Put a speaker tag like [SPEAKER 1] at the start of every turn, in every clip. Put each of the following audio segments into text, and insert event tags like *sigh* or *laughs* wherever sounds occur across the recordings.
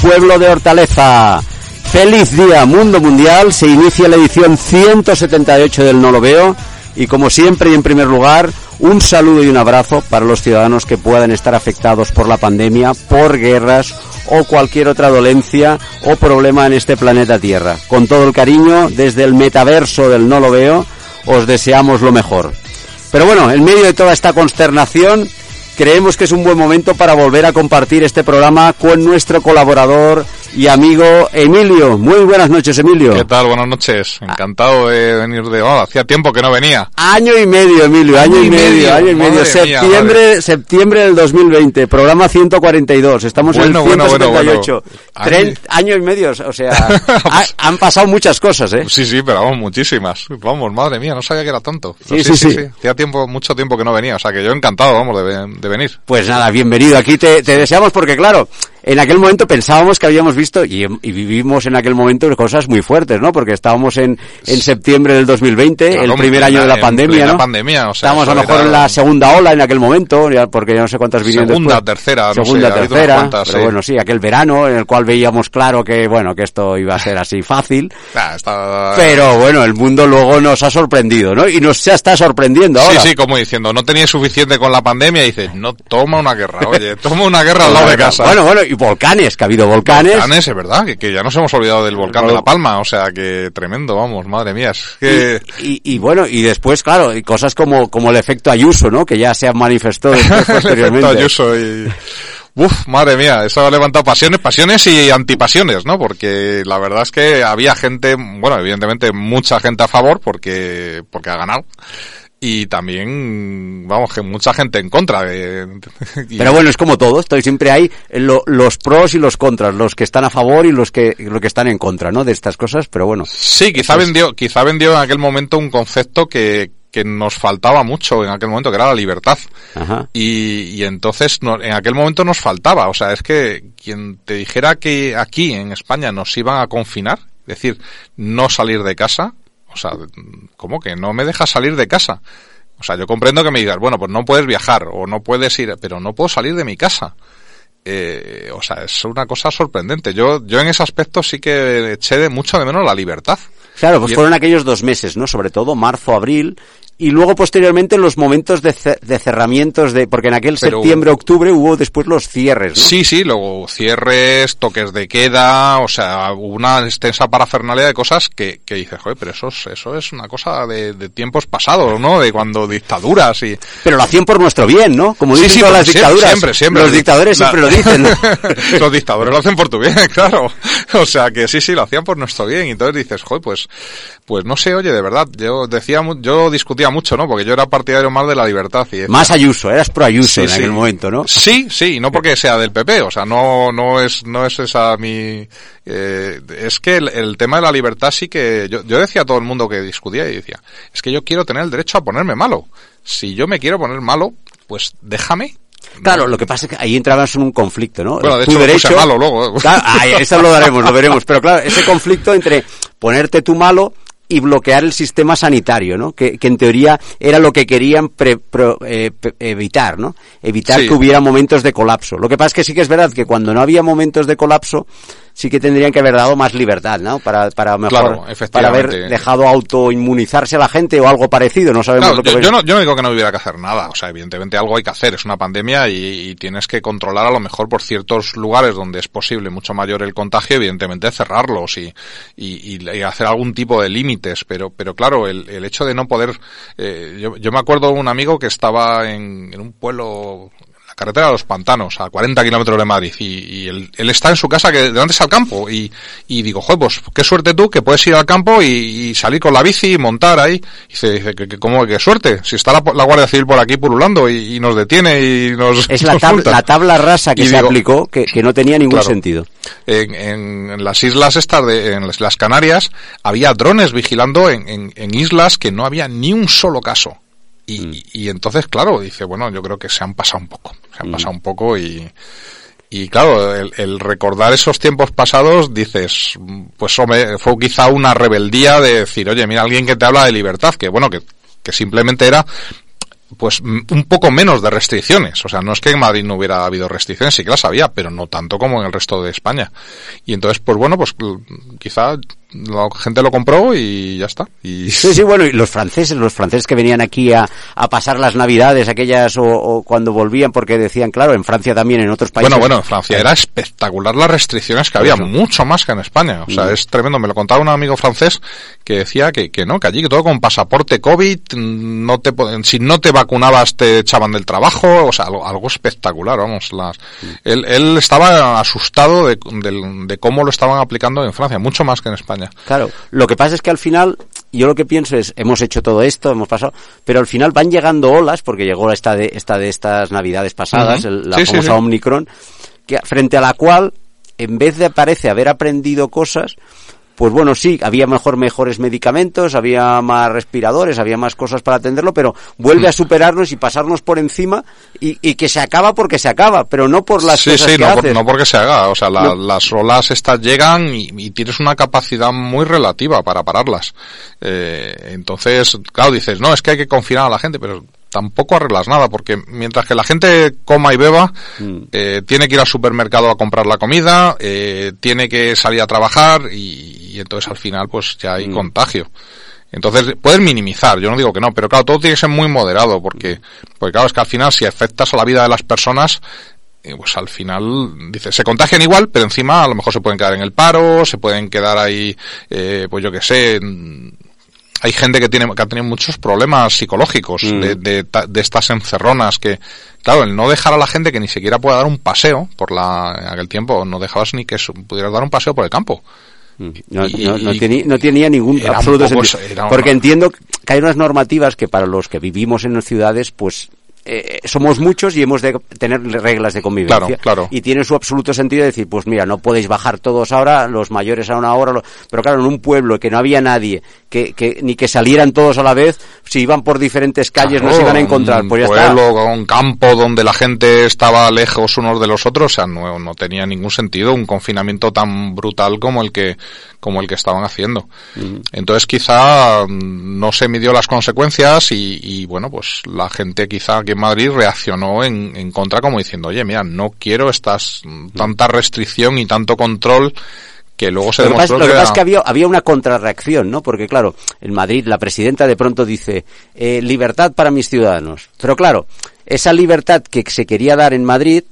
[SPEAKER 1] Pueblo de Hortaleza. Feliz día mundo mundial. Se inicia la edición 178 del No lo veo. Y como siempre y en primer lugar, un saludo y un abrazo para los ciudadanos que puedan estar afectados por la pandemia, por guerras o cualquier otra dolencia o problema en este planeta Tierra. Con todo el cariño, desde el metaverso del No lo veo, os deseamos lo mejor. Pero bueno, en medio de toda esta consternación, creemos que es un buen momento para volver a compartir este programa con nuestro colaborador y amigo Emilio. Muy buenas noches, Emilio.
[SPEAKER 2] ¿Qué tal? Buenas noches. Encantado de venir de... Oh, hacía tiempo que no venía.
[SPEAKER 1] Año y medio, Emilio, año, y medio, año y medio.
[SPEAKER 2] Madre mía,
[SPEAKER 1] septiembre, septiembre del 2020, programa 142. Estamos
[SPEAKER 2] Bueno,
[SPEAKER 1] en el
[SPEAKER 2] bueno, bueno,
[SPEAKER 1] 178.
[SPEAKER 2] bueno.
[SPEAKER 1] Tren-
[SPEAKER 2] Año-
[SPEAKER 1] y medio, o sea, *laughs* ha- han pasado muchas cosas, ¿eh?
[SPEAKER 2] Sí, sí, pero vamos, muchísimas. Vamos, madre mía, no sabía que era tanto.
[SPEAKER 1] Sí, sí, sí.
[SPEAKER 2] Hacía tiempo, mucho tiempo que no venía, o sea que yo encantado, vamos, de, de venir.
[SPEAKER 1] Pues nada, bienvenido. Aquí te, te deseamos porque, claro, en aquel momento pensábamos que habíamos visto y, y vivimos en aquel momento cosas muy fuertes, ¿no? Porque estábamos en, en septiembre del 2020,
[SPEAKER 2] Claro,
[SPEAKER 1] el primer año de la
[SPEAKER 2] en
[SPEAKER 1] pandemia, ¿no?
[SPEAKER 2] pandemia, o sea,
[SPEAKER 1] Estábamos a lo mejor
[SPEAKER 2] era-
[SPEAKER 1] en la segunda ola en aquel momento, ya porque ya no sé cuántas vinieron
[SPEAKER 2] Segunda,
[SPEAKER 1] después.
[SPEAKER 2] tercera, no sé,
[SPEAKER 1] Segunda,
[SPEAKER 2] unas
[SPEAKER 1] tercera,
[SPEAKER 2] cuantas,
[SPEAKER 1] pero
[SPEAKER 2] sí.
[SPEAKER 1] bueno, sí, aquel verano en el cual veíamos claro que, bueno, que esto iba a ser así fácil. *laughs*
[SPEAKER 2] Está...
[SPEAKER 1] Pero bueno, el mundo luego nos ha sorprendido, ¿no? Y nos ya está sorprendiendo ahora.
[SPEAKER 2] Sí, sí, como diciendo, no tenía suficiente con la pandemia y dices, no, toma una guerra, oye, toma una guerra al lado de casa.
[SPEAKER 1] Bueno, bueno, y volcanes, que ha habido volcanes.
[SPEAKER 2] Volcanes, es verdad, que, que ya nos hemos olvidado del volcán de La Palma, o sea que tremendo, vamos, madre mía, es que...
[SPEAKER 1] Y, y bueno, y después, claro, y cosas como, como el efecto Ayuso, ¿no? Que ya se ha manifestado *laughs* después,
[SPEAKER 2] el efecto. Ayuso y... Uf, madre mía, eso ha levantado pasiones, pasiones y antipasiones, ¿no? Porque la verdad es que había gente, bueno, evidentemente mucha gente a favor porque, porque ha ganado. Y también, vamos, que mucha gente en contra de... y-
[SPEAKER 1] Pero bueno, es como todo, estoy siempre hay lo- los pros y los contras, los que están a favor y los que, los que están en contra, ¿no? De estas cosas, pero bueno.
[SPEAKER 2] Sí, quizá vendió, quizá vendió en aquel momento un concepto que, que nos faltaba mucho en aquel momento, que era la libertad.
[SPEAKER 1] Ajá.
[SPEAKER 2] Y, y entonces no- en aquel momento nos faltaba. O sea, es que quien te dijera que aquí en España nos iban a confinar, es decir, no salir de casa, o sea, ¿cómo que no me dejas salir de casa? O sea, yo comprendo que me digas, bueno, pues no puedes viajar o no puedes ir, pero no puedo salir de mi casa. Eh, o sea, es una cosa sorprendente. Yo, yo en ese aspecto sí que eché de mucho de menos la libertad.
[SPEAKER 1] Claro, pues
[SPEAKER 2] Y-
[SPEAKER 1] fueron aquellos dos meses, ¿no? Sobre todo marzo, abril, y luego posteriormente los momentos de, ce- de cerramientos de, porque en aquel
[SPEAKER 2] Pero-
[SPEAKER 1] septiembre, octubre hubo después los cierres, ¿no?
[SPEAKER 2] Sí, sí, luego cierres, toques de queda, o sea, una extensa parafernalia de cosas que, que dices, joder, pero eso es, eso es una cosa de, de tiempos pasados, ¿no? De cuando dictaduras y...
[SPEAKER 1] Pero lo hacían por nuestro bien, ¿no? Como dicen
[SPEAKER 2] sí,
[SPEAKER 1] todas las
[SPEAKER 2] siempre,
[SPEAKER 1] dictaduras.
[SPEAKER 2] siempre, siempre.
[SPEAKER 1] Los dictadores
[SPEAKER 2] La-
[SPEAKER 1] siempre lo dicen. *laughs*
[SPEAKER 2] Los dictadores lo hacen por tu bien, *laughs* claro. O sea que sí, sí, lo hacían por nuestro bien. Y entonces dices, joder, pues, pues no sé, oye, de verdad, yo decía, yo discutía mucho, ¿no? Porque yo era partidario más de la libertad y
[SPEAKER 1] Más Ayuso, eras pro Ayuso
[SPEAKER 2] Sí,
[SPEAKER 1] en
[SPEAKER 2] sí.
[SPEAKER 1] aquel momento, ¿no?
[SPEAKER 2] Sí, sí, no porque sea del PP, o sea, no, no es, no es esa mi, eh, es que el, el tema de la libertad sí que, yo, yo decía a todo el mundo que discutía y decía, es que yo quiero tener el derecho a ponerme malo. Si yo me quiero poner malo, pues déjame.
[SPEAKER 1] Claro, lo que pasa es que ahí entrabas en un conflicto, ¿no?
[SPEAKER 2] Bueno, de
[SPEAKER 1] Tu
[SPEAKER 2] hecho puse malo luego.
[SPEAKER 1] Claro, ahí, eso lo daremos, lo veremos. Pero claro, ese conflicto entre ponerte tú malo y bloquear el sistema sanitario, ¿no? Que, que en teoría era lo que querían pre- pro- eh, evitar, ¿no? Evitar
[SPEAKER 2] Sí.
[SPEAKER 1] que hubiera momentos de colapso. Lo que pasa es que sí que es verdad que cuando no había momentos de colapso, sí que tendrían que haber dado más libertad, ¿no? Para, para mejor,
[SPEAKER 2] Claro,
[SPEAKER 1] para haber dejado autoinmunizarse a la gente o algo parecido, no sabemos
[SPEAKER 2] Claro,
[SPEAKER 1] lo que
[SPEAKER 2] yo, yo no, yo no digo que no hubiera que hacer nada, o sea, evidentemente algo hay que hacer, es una pandemia y, y tienes que controlar a lo mejor por ciertos lugares donde es posible mucho mayor el contagio, evidentemente cerrarlos y, y, y- hacer algún tipo de límites, pero, pero claro, el, el hecho de no poder, eh, yo, yo me acuerdo de un amigo que estaba en, en un pueblo la carretera de los pantanos, a 40 kilómetros de Madrid, y, él, está en su casa que delante está el campo, y, y digo, joder, pues qué suerte tú que puedes ir al campo y, salir con la bici y montar ahí. Y dice, dice que, que, ¿cómo, qué suerte? Si está la, Guardia Civil por aquí purulando y, nos detiene y nos...
[SPEAKER 1] Es la, *laughs* tabla, la tabla rasa que se aplicó que, que, no tenía ningún sentido.
[SPEAKER 2] En, en, las islas estas, de, en las Canarias, había drones vigilando en, en, en islas que no había ni un solo caso. Y, mm. y, entonces, claro, dice, bueno, yo creo que se han pasado un poco. Se han mm. pasado un poco y, y claro, el, recordar esos tiempos pasados, dices, pues hombre, fue quizá una rebeldía de decir, oye, mira, alguien que te habla de libertad, que bueno, que, que simplemente era pues un poco menos de restricciones. O sea, no es que en Madrid no hubiera habido restricciones, sí que las había, pero no tanto como en el resto de España. Y entonces, pues bueno, pues quizá la gente lo compró y ya está. Y...
[SPEAKER 1] Sí, sí, bueno, y los franceses, los franceses que venían aquí a, a pasar las navidades, aquellas o, cuando volvían, porque decían, claro, en Francia también, en otros países.
[SPEAKER 2] Bueno, bueno, en Francia era espectacular las restricciones que había, mucho más que en España. O sea, mm. es tremendo. Me lo contaba un amigo francés que decía que, que no, que allí que todo con pasaporte COVID, no te si no te vacunabas te echaban del trabajo, o sea, algo, algo espectacular, vamos. Las, mm. él, él estaba asustado de, de, de cómo lo estaban aplicando en Francia, mucho más que en España.
[SPEAKER 1] Claro, lo que pasa es que al final, yo lo que pienso es, hemos hecho todo esto, hemos pasado, pero al final van llegando olas, porque llegó esta de, esta de estas navidades pasadas, la famosa Omicron, que, frente a la cual, en vez de parece haber aprendido cosas, pues bueno, sí, había mejor mejores medicamentos, había más respiradores, había más cosas para atenderlo, pero vuelve a mm. superarnos y pasarnos por encima y, y que se acaba porque se acaba, pero no por las cosas
[SPEAKER 2] sí,
[SPEAKER 1] que
[SPEAKER 2] no, no porque se haga, o sea, las olas estas llegan y, tienes una capacidad muy relativa para pararlas. Eh, entonces, claro, dices, no, es que hay que confinar a la gente, pero tampoco arreglas nada, porque mientras que la gente coma y beba, mm. eh, tiene que ir al supermercado a comprar la comida, eh, tiene que salir a trabajar y, entonces al final pues ya hay mm. contagio. Entonces, puedes minimizar, yo no digo que no, pero claro, todo tiene que ser muy moderado, porque, porque claro, es que al final si afectas a la vida de las personas, eh, pues al final, dice, se contagian igual, pero encima a lo mejor se pueden quedar en el paro, se pueden quedar ahí, pues yo que sé, hay gente que tiene que ha tenido muchos problemas psicológicos mm. de, de, estas encerronas que claro el no dejar a la gente que ni siquiera pueda dar un paseo por la en aquel tiempo no dejabas ni que pudieras dar un paseo por el campo
[SPEAKER 1] mm. no, no, tenía, ningún absoluto sentido. Porque entiendo que hay unas normativas que para los que vivimos en las ciudades, pues eh, somos muchos y hemos de tener reglas de convivencia.
[SPEAKER 2] Claro,
[SPEAKER 1] Y tiene su absoluto sentido decir, pues mira, no podéis bajar todos ahora, los mayores a una hora, pero claro, en un pueblo que no había nadie, que, que ni que salieran todos a la vez, si iban por diferentes calles no se iban a encontrar. Pues ya
[SPEAKER 2] pueblo, un campo donde la gente estaba lejos unos de los otros, o sea, no, no tenía ningún sentido un confinamiento tan brutal como el que, como el que estaban haciendo. Entonces quizá mm, no se midió las consecuencias y, y, bueno, pues la gente quizá aquí en Madrid reaccionó en, en contra como diciendo, oye, mira, no quiero estas, mm, tanta restricción y tanto control que luego se demostró
[SPEAKER 1] lo que, pasa es que había, había una contrarreacción, ¿no? Porque claro, en Madrid la presidenta de pronto dice, eh, libertad para mis ciudadanos. Pero claro, esa libertad que se quería dar en Madrid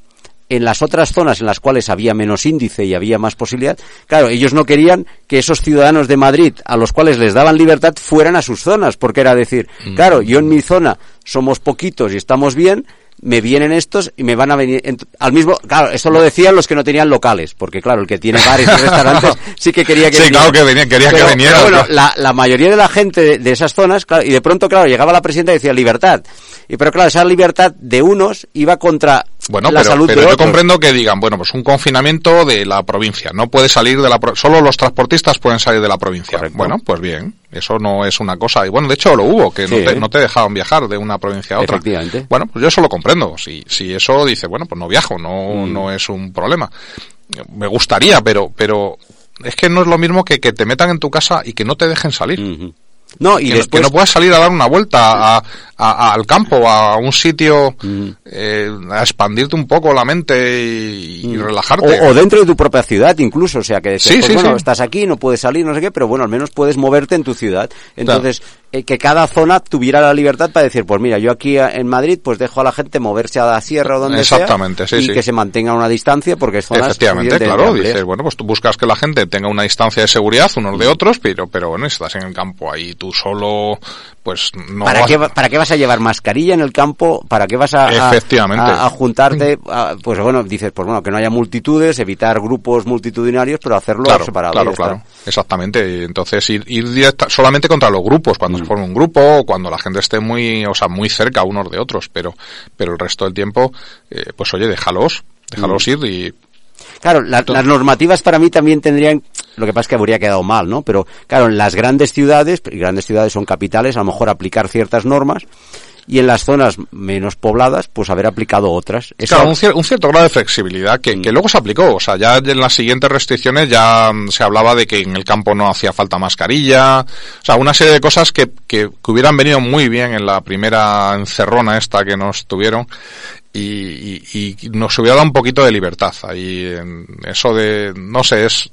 [SPEAKER 1] en las otras zonas en las cuales había menos índice y había más posibilidad, claro, ellos no querían que esos ciudadanos de Madrid a los cuales les daban libertad fueran a sus zonas, porque era decir, mm. claro, yo en mi zona somos poquitos y estamos bien, me vienen estos y me van a venir al mismo claro eso lo decían los que no tenían locales porque claro el que tiene bares y restaurantes *laughs* sí que quería que
[SPEAKER 2] sí claro que venía, quería que viniera
[SPEAKER 1] bueno la, la, mayoría de la gente de, esas zonas claro, y de pronto claro llegaba la presidenta y decía libertad y pero claro esa libertad de unos iba contra
[SPEAKER 2] bueno,
[SPEAKER 1] la
[SPEAKER 2] pero,
[SPEAKER 1] salud
[SPEAKER 2] pero
[SPEAKER 1] de
[SPEAKER 2] yo
[SPEAKER 1] otros.
[SPEAKER 2] comprendo que digan, bueno, pues un confinamiento de la provincia, no puede salir de la pro solo los transportistas pueden salir de la provincia. Bueno, pues bien, eso no es una cosa y bueno, de hecho lo hubo, que no, te, no te dejaban viajar de una provincia a otra.
[SPEAKER 1] Efectivamente.
[SPEAKER 2] Bueno, pues yo eso lo comprendo, si si eso dice, bueno, pues no viajo, no
[SPEAKER 1] Mm.
[SPEAKER 2] no es un problema. Me gustaría, pero pero es que no es lo mismo que que te metan en tu casa y que no te dejen salir.
[SPEAKER 1] No y
[SPEAKER 2] que,
[SPEAKER 1] después
[SPEAKER 2] que no puedas salir a dar una vuelta a, a- al campo, a un sitio, eh, a expandirte un poco la mente y, y relajarte.
[SPEAKER 1] O, o dentro de tu propia ciudad incluso, o sea que
[SPEAKER 2] Sí,
[SPEAKER 1] pues,
[SPEAKER 2] sí,
[SPEAKER 1] bueno,
[SPEAKER 2] sí.
[SPEAKER 1] estás aquí, no puedes salir, no sé qué, pero bueno, al menos puedes moverte en tu ciudad. Entonces, eh, que cada zona tuviera la libertad para decir, pues mira, yo aquí a- en Madrid pues dejo a la gente moverse a la sierra o donde
[SPEAKER 2] Exactamente,
[SPEAKER 1] sea
[SPEAKER 2] sí,
[SPEAKER 1] y
[SPEAKER 2] sí.
[SPEAKER 1] que se mantenga una distancia porque es zonas
[SPEAKER 2] Efectivamente, claro, dices, bueno, pues tú buscas que la gente tenga una distancia de seguridad unos de otros, pero, pero bueno, si estás en el campo ahí tú solo, pues no
[SPEAKER 1] ¿Para
[SPEAKER 2] vas-
[SPEAKER 1] qué, ¿Para qué vas a llevar mascarilla en el campo? ¿Para qué vas a, a-
[SPEAKER 2] Efectivamente.
[SPEAKER 1] a- a juntarte? A- pues bueno, dices, pues bueno, que no haya multitudes, evitar grupos multitudinarios, pero hacerlo
[SPEAKER 2] Claro,
[SPEAKER 1] separado.
[SPEAKER 2] claro, claro. Exactamente. Y Entonces ir, ir directa- solamente contra los grupos, cuando
[SPEAKER 1] Mm.
[SPEAKER 2] se forma un grupo o cuando la gente esté muy, o sea, muy cerca unos de otros, pero, pero el resto del tiempo, eh, pues oye, déjalos, déjalos
[SPEAKER 1] Mm.
[SPEAKER 2] ir y
[SPEAKER 1] Claro, la- las normativas para mí también tendrían, lo que pasa es que habría quedado mal, ¿no? Pero claro, en las grandes ciudades, y grandes ciudades son capitales, a lo mejor aplicar ciertas normas y en las zonas menos pobladas, pues haber aplicado otras. Eso-
[SPEAKER 2] Claro, un, cier- un cierto grado de flexibilidad que, que luego se aplicó. O sea, ya en las siguientes restricciones ya mm, se hablaba de que en el campo no hacía falta mascarilla. O sea, una serie de cosas que, que, que hubieran venido muy bien en la primera encerrona esta que nos tuvieron. Y, y- y nos hubiera dado un poquito de libertad ahí en eso de no sé es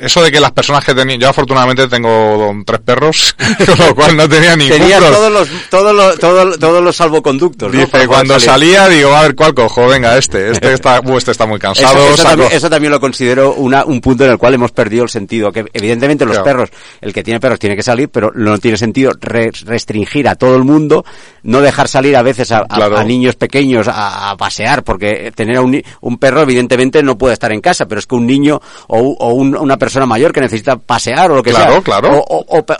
[SPEAKER 2] eso de que las personas que tenían yo afortunadamente tengo tres perros *laughs* con lo cual no tenía ningún
[SPEAKER 1] Tenía todos los, todos los, todos, todos los salvoconductos, ¿no?
[SPEAKER 2] Dice, cuando
[SPEAKER 1] salir.
[SPEAKER 2] salía, digo, a ver, ¿cuál cojo? Venga, este. Este está, uh, *laughs* este está muy cansado.
[SPEAKER 1] Eso, eso también, eso también lo considero una, un punto en el cual hemos perdido el sentido. Que evidentemente los
[SPEAKER 2] Claro.
[SPEAKER 1] perros, el que tiene perros tiene que salir, pero no tiene sentido re- restringir a todo el mundo, no dejar salir a veces a, a-
[SPEAKER 2] Claro.
[SPEAKER 1] a niños pequeños a, a pasear, porque tener a un, un perro evidentemente no puede estar en casa, pero es que un niño o, o un- una persona mayor que necesita pasear o lo que
[SPEAKER 2] Claro,
[SPEAKER 1] sea,
[SPEAKER 2] claro.
[SPEAKER 1] o, o- o pe-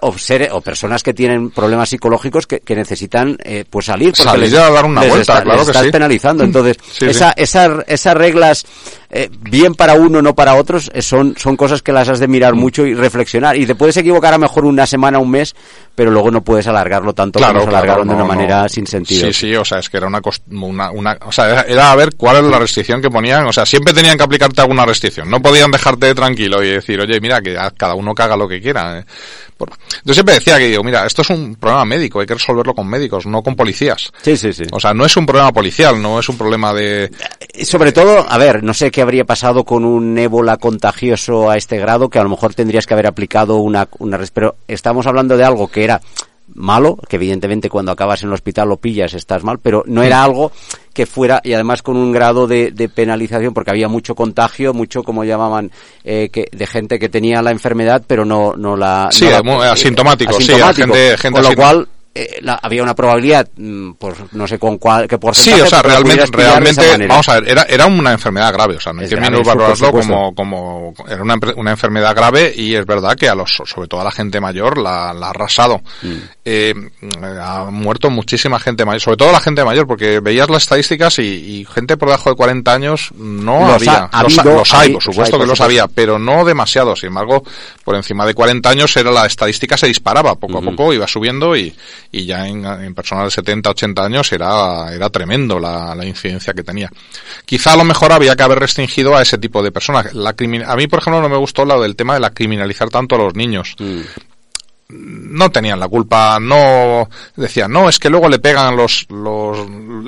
[SPEAKER 1] o personas que tienen problemas psicológicos que, que necesitan eh, pues salir porque
[SPEAKER 2] Salir
[SPEAKER 1] les,
[SPEAKER 2] a dar una
[SPEAKER 1] les
[SPEAKER 2] vuelta,
[SPEAKER 1] está-
[SPEAKER 2] claro
[SPEAKER 1] les
[SPEAKER 2] que
[SPEAKER 1] estás
[SPEAKER 2] sí.
[SPEAKER 1] penalizando. Entonces,
[SPEAKER 2] Sí,
[SPEAKER 1] esa, esa- esas reglas, eh, bien para uno, no para otros, eh, son, son cosas que las has de
[SPEAKER 2] Mm.
[SPEAKER 1] mirar mucho y reflexionar. Y te puedes equivocar a mejor una semana, un mes, pero luego no puedes alargarlo tanto como se alargaron de
[SPEAKER 2] no,
[SPEAKER 1] una
[SPEAKER 2] no.
[SPEAKER 1] manera sin sentido.
[SPEAKER 2] Sí, sí, o sea, es que era una, una, una o sea, era, era a ver cuál era la restricción que ponían, o sea, siempre tenían que aplicarte alguna restricción, no podían dejarte tranquilo y decir, oye, mira, que cada uno haga lo que quiera. eh. Por- Yo siempre decía que digo, mira, esto es un problema médico, hay que resolverlo con médicos, no con policías.
[SPEAKER 1] Sí, sí, sí.
[SPEAKER 2] O sea, no es un problema policial, no es un problema de...
[SPEAKER 1] Y Sobre todo, a ver, no sé qué habría pasado con un ébola contagioso a este grado, que a lo mejor tendrías que haber aplicado una, una pero estamos hablando de algo que era malo, que evidentemente cuando acabas en el hospital lo pillas, estás mal, pero no era algo que fuera, y además con un grado de, de penalización, porque había mucho contagio, mucho, como llamaban, eh, que, de gente que tenía la enfermedad, pero no, no la...
[SPEAKER 2] Sí,
[SPEAKER 1] no la-
[SPEAKER 2] muy asintomático, sí, gente- gente
[SPEAKER 1] con lo cual, eh, la- había una probabilidad, pues no sé con cuál, qué
[SPEAKER 2] Sí,
[SPEAKER 1] porcentaje,
[SPEAKER 2] o sea, realmente, realmente, vamos a ver, era, era una enfermedad grave, o sea, no hay
[SPEAKER 1] Es
[SPEAKER 2] que
[SPEAKER 1] supuesto.
[SPEAKER 2] como, como, era una, una enfermedad grave y es verdad que a los, sobre todo a la gente mayor la, la ha arrasado.
[SPEAKER 1] Mm.
[SPEAKER 2] Eh, ha muerto muchísima gente mayor, sobre todo la gente mayor, porque veías las estadísticas y, y gente por debajo de 40 años no
[SPEAKER 1] Los
[SPEAKER 2] había.
[SPEAKER 1] ha- ha
[SPEAKER 2] los, ha-
[SPEAKER 1] habido-
[SPEAKER 2] los hay, por supuesto
[SPEAKER 1] hay,
[SPEAKER 2] que los había, pero no demasiado. Sin embargo, por encima de 40 años era la estadística se disparaba poco a poco, iba subiendo y, y ya en, en personas de 70, 80 años era, era tremendo la, la incidencia que tenía. Quizá a lo mejor había que haber restringido a ese tipo de personas. La a mí, por ejemplo, no me gustó lo del tema de la criminalizar tanto a los niños
[SPEAKER 1] Mm.
[SPEAKER 2] no tenían la culpa, no decían, no, es que luego le pegan los, los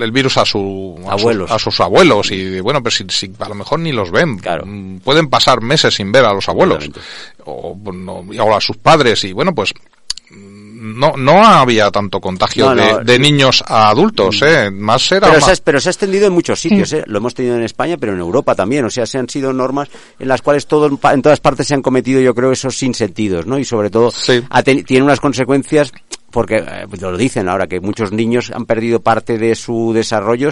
[SPEAKER 2] el virus a su a sus-
[SPEAKER 1] Abuelos.
[SPEAKER 2] a sus abuelos y bueno, pero si, si a lo mejor ni los ven,
[SPEAKER 1] Claro.
[SPEAKER 2] Mm, pueden pasar meses sin ver a los abuelos o, no, o a sus padres y bueno, pues no no había tanto contagio
[SPEAKER 1] No,
[SPEAKER 2] de,
[SPEAKER 1] no.
[SPEAKER 2] de niños a adultos, eh, más era
[SPEAKER 1] Pero se, ha, pero se ha extendido en muchos sitios, ¿eh? Lo hemos tenido en España, pero en Europa también. O sea, se han sido normas en las cuales todo, en pa- en todas partes se han cometido, yo creo, esos sinsentidos, ¿no? Y sobre todo,
[SPEAKER 2] Sí.
[SPEAKER 1] ha teni- tiene unas consecuencias porque eh, lo dicen ahora que muchos niños han perdido parte de su desarrollo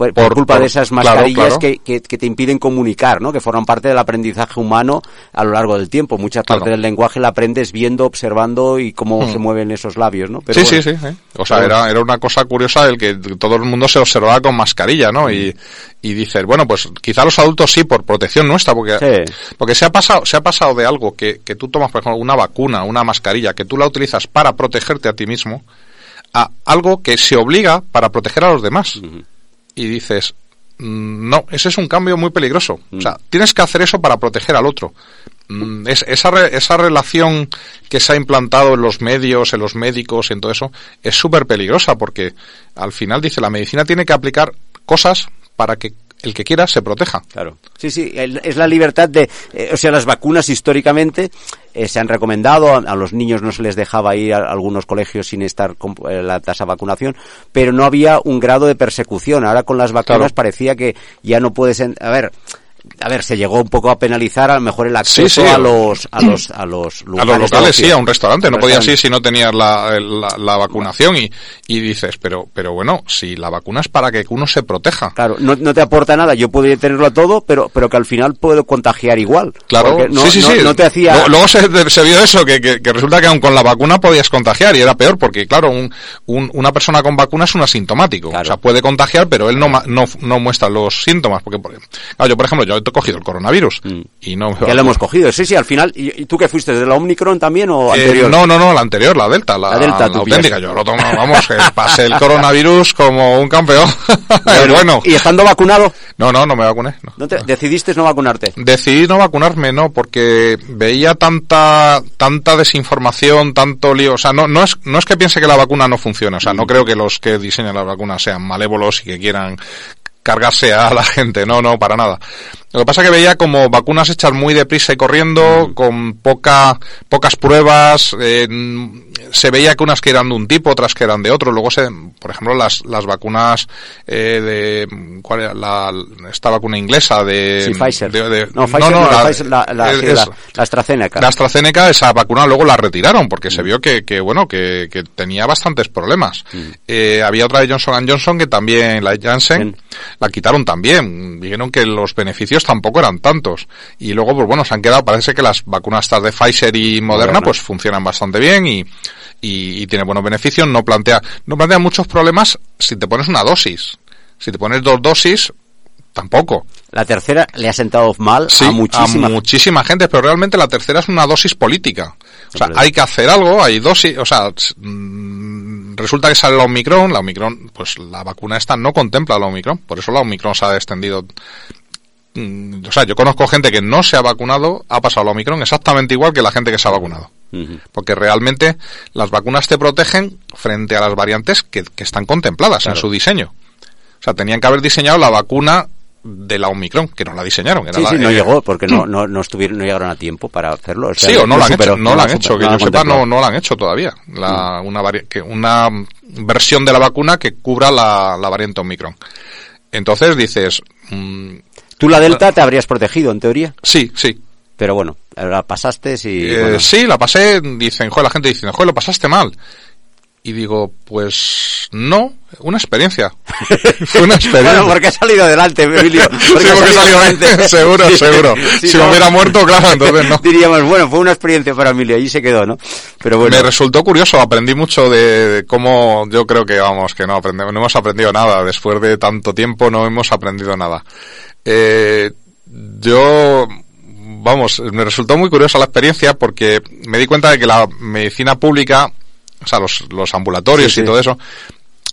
[SPEAKER 1] por, por
[SPEAKER 2] Por-
[SPEAKER 1] culpa
[SPEAKER 2] por-
[SPEAKER 1] de esas mascarillas
[SPEAKER 2] claro.
[SPEAKER 1] Que, que, que te impiden comunicar, ¿no? Que forman parte del aprendizaje humano a lo largo del tiempo. Mucha parte
[SPEAKER 2] Claro.
[SPEAKER 1] del lenguaje la aprendes viendo, observando y cómo
[SPEAKER 2] Hmm.
[SPEAKER 1] se mueven esos labios, ¿no? Pero
[SPEAKER 2] sí,
[SPEAKER 1] bueno.
[SPEAKER 2] sí, sí, ¿eh? O sea, era, era una cosa curiosa el que todo el mundo se observaba con mascarilla, ¿no? Y, y dices, bueno, pues quizá los adultos sí por protección nuestra, porque,
[SPEAKER 1] Sí.
[SPEAKER 2] porque se ha pasado, se ha pasado de algo que, que tú tomas, por ejemplo, una vacuna, una mascarilla, que tú la utilizas para protegerte a ti mismo, a algo que se obliga para proteger a los demás. Y dices, mm, no, ese es un cambio muy peligroso. O sea, tienes que hacer eso para proteger al otro. Mm, Es, esa, re- esa relación que se ha implantado en los medios, en los médicos, en todo eso, es súper peligrosa porque al final dice la medicina tiene que aplicar cosas para que el que quiera se proteja.
[SPEAKER 1] Claro. Sí, sí, es la libertad de, eh, o sea, las vacunas históricamente eh, se han recomendado, a, a los niños no se les dejaba ir a, algunos colegios sin estar con eh, la tasa de vacunación, pero no había un grado de persecución. Ahora con las vacunas
[SPEAKER 2] Claro.
[SPEAKER 1] parecía que ya no puedes, en- a ver, a ver, se llegó un poco a penalizar a lo mejor el acceso
[SPEAKER 2] Sí, sí.
[SPEAKER 1] a los a los a los
[SPEAKER 2] a
[SPEAKER 1] lugares
[SPEAKER 2] los locales, sí, a un restaurante. No podías ir si no tenías la, la, la vacunación y, y dices, pero, pero bueno, si la vacuna es para que uno se proteja.
[SPEAKER 1] Claro, no, no te aporta nada. Yo podría tenerlo todo, pero pero que al final puedo contagiar igual.
[SPEAKER 2] Claro,
[SPEAKER 1] Porque no,
[SPEAKER 2] sí, sí,
[SPEAKER 1] no-
[SPEAKER 2] sí.
[SPEAKER 1] no te hacía
[SPEAKER 2] Luego, se, se vio eso, que, que, que resulta que aun con la vacuna podías contagiar y era peor porque, claro, un, un- una persona con vacuna es un asintomático.
[SPEAKER 1] Claro.
[SPEAKER 2] O sea, puede contagiar, pero él no, no, no muestra los síntomas. Porque, por- claro, yo, por ejemplo, yo he cogido el coronavirus
[SPEAKER 1] Mm.
[SPEAKER 2] y no me
[SPEAKER 1] Ya lo hemos cogido, sí, sí, al final. ¿Y, tú qué fuiste? ¿De la Omicron también o
[SPEAKER 2] Eh,
[SPEAKER 1] anterior?
[SPEAKER 2] no, no, no, la anterior, la Delta, la,
[SPEAKER 1] La Delta,
[SPEAKER 2] la auténtica.
[SPEAKER 1] pillaste.
[SPEAKER 2] Yo lo tomo, vamos, que pasé el coronavirus como un campeón. *laughs*
[SPEAKER 1] Bueno,
[SPEAKER 2] bueno,
[SPEAKER 1] ¿Y estando vacunado?
[SPEAKER 2] no, no, no me vacuné. no.
[SPEAKER 1] ¿no te, ¿Decidiste no vacunarte?
[SPEAKER 2] Decidí no vacunarme, no, porque veía tanta tanta desinformación, tanto lío. O sea, no, no, es, no es que piense que la vacuna no funciona. O sea, no creo que los que diseñan las vacunas sean malévolos y que quieran cargarse a la gente. No, no, para nada. Lo que pasa es que veía como vacunas hechas muy deprisa y corriendo, con poca, pocas pruebas. eh, se veía que unas que eran de un tipo, otras que eran de otro. Luego, se, por ejemplo, las, las vacunas eh, de. ¿Cuál era? La, esta vacuna inglesa de.
[SPEAKER 1] Sí, Pfizer.
[SPEAKER 2] de- de-
[SPEAKER 1] no, Pfizer, no, la, Pfizer, la, la,
[SPEAKER 2] es-
[SPEAKER 1] sí,
[SPEAKER 2] es-
[SPEAKER 1] la- la AstraZeneca.
[SPEAKER 2] la AstraZeneca, esa vacuna luego la retiraron porque
[SPEAKER 1] Mm.
[SPEAKER 2] se vio que, que bueno, que, que tenía bastantes problemas.
[SPEAKER 1] Mm.
[SPEAKER 2] Eh, había otra de Johnson Johnson que también, la Janssen, la quitaron también. Dijeron que los beneficios tampoco eran tantos. Y luego, pues bueno, se han quedado, parece que las vacunas estas de Pfizer y Moderna,
[SPEAKER 1] Moderna.
[SPEAKER 2] pues funcionan bastante bien y, y, y tiene buenos beneficios. No plantea, no plantea muchos problemas si te pones una dosis. Si te pones dos dosis, tampoco.
[SPEAKER 1] La tercera le ha sentado mal
[SPEAKER 2] Sí,
[SPEAKER 1] a muchísima
[SPEAKER 2] muchísima gente, pero realmente la tercera es una dosis política. O sea, hay que hacer algo, hay dosis, o sea, mm, resulta que sale la Omicron, la Omicron, pues la vacuna esta no contempla la Omicron, por eso la Omicron se ha extendido. Mm, O sea, yo conozco gente que no se ha vacunado, ha pasado la Omicron exactamente igual que la gente que se ha vacunado. Porque realmente las vacunas te protegen frente a las variantes que, que están contempladas
[SPEAKER 1] Claro.
[SPEAKER 2] en su diseño. O sea, tenían que haber diseñado la vacuna de la Omicron, que no la diseñaron. Era
[SPEAKER 1] Sí,
[SPEAKER 2] la-
[SPEAKER 1] sí, no
[SPEAKER 2] eh,
[SPEAKER 1] llegó porque no, no, no, estuvieron, no llegaron a tiempo para hacerlo. O sea,
[SPEAKER 2] Sí, o no la han
[SPEAKER 1] superó,
[SPEAKER 2] hecho, no la han hecho, que yo sepa, no, no la han hecho todavía. La, una, vari- que una versión de la vacuna que cubra la, la variante Omicron. Entonces dices, mm,
[SPEAKER 1] Tú la Delta te habrías protegido, en teoría,
[SPEAKER 2] sí, sí.
[SPEAKER 1] pero bueno, la pasaste y...
[SPEAKER 2] Eh,
[SPEAKER 1] bueno,
[SPEAKER 2] Sí, la pasé, dicen, joder, la gente dice, joder, lo pasaste mal. Y digo, pues no, una experiencia. *laughs* Fue una experiencia.
[SPEAKER 1] Bueno, porque ha salido adelante, Emilio. *laughs*
[SPEAKER 2] Sí, porque bien. *laughs* Seguro, seguro. Si me hubiera muerto, claro, entonces no.
[SPEAKER 1] Diríamos, bueno, fue una experiencia para Emilio, allí se quedó, ¿no? Pero bueno,
[SPEAKER 2] Me resultó curioso, aprendí mucho de cómo, yo creo que vamos, que no aprendemos, no hemos aprendido nada, después de tanto tiempo no hemos aprendido nada. Eh, yo, vamos, me resultó muy curiosa la experiencia porque me di cuenta de que la medicina pública, o sea, los, los ambulatorios
[SPEAKER 1] Sí,
[SPEAKER 2] y
[SPEAKER 1] sí.
[SPEAKER 2] todo eso,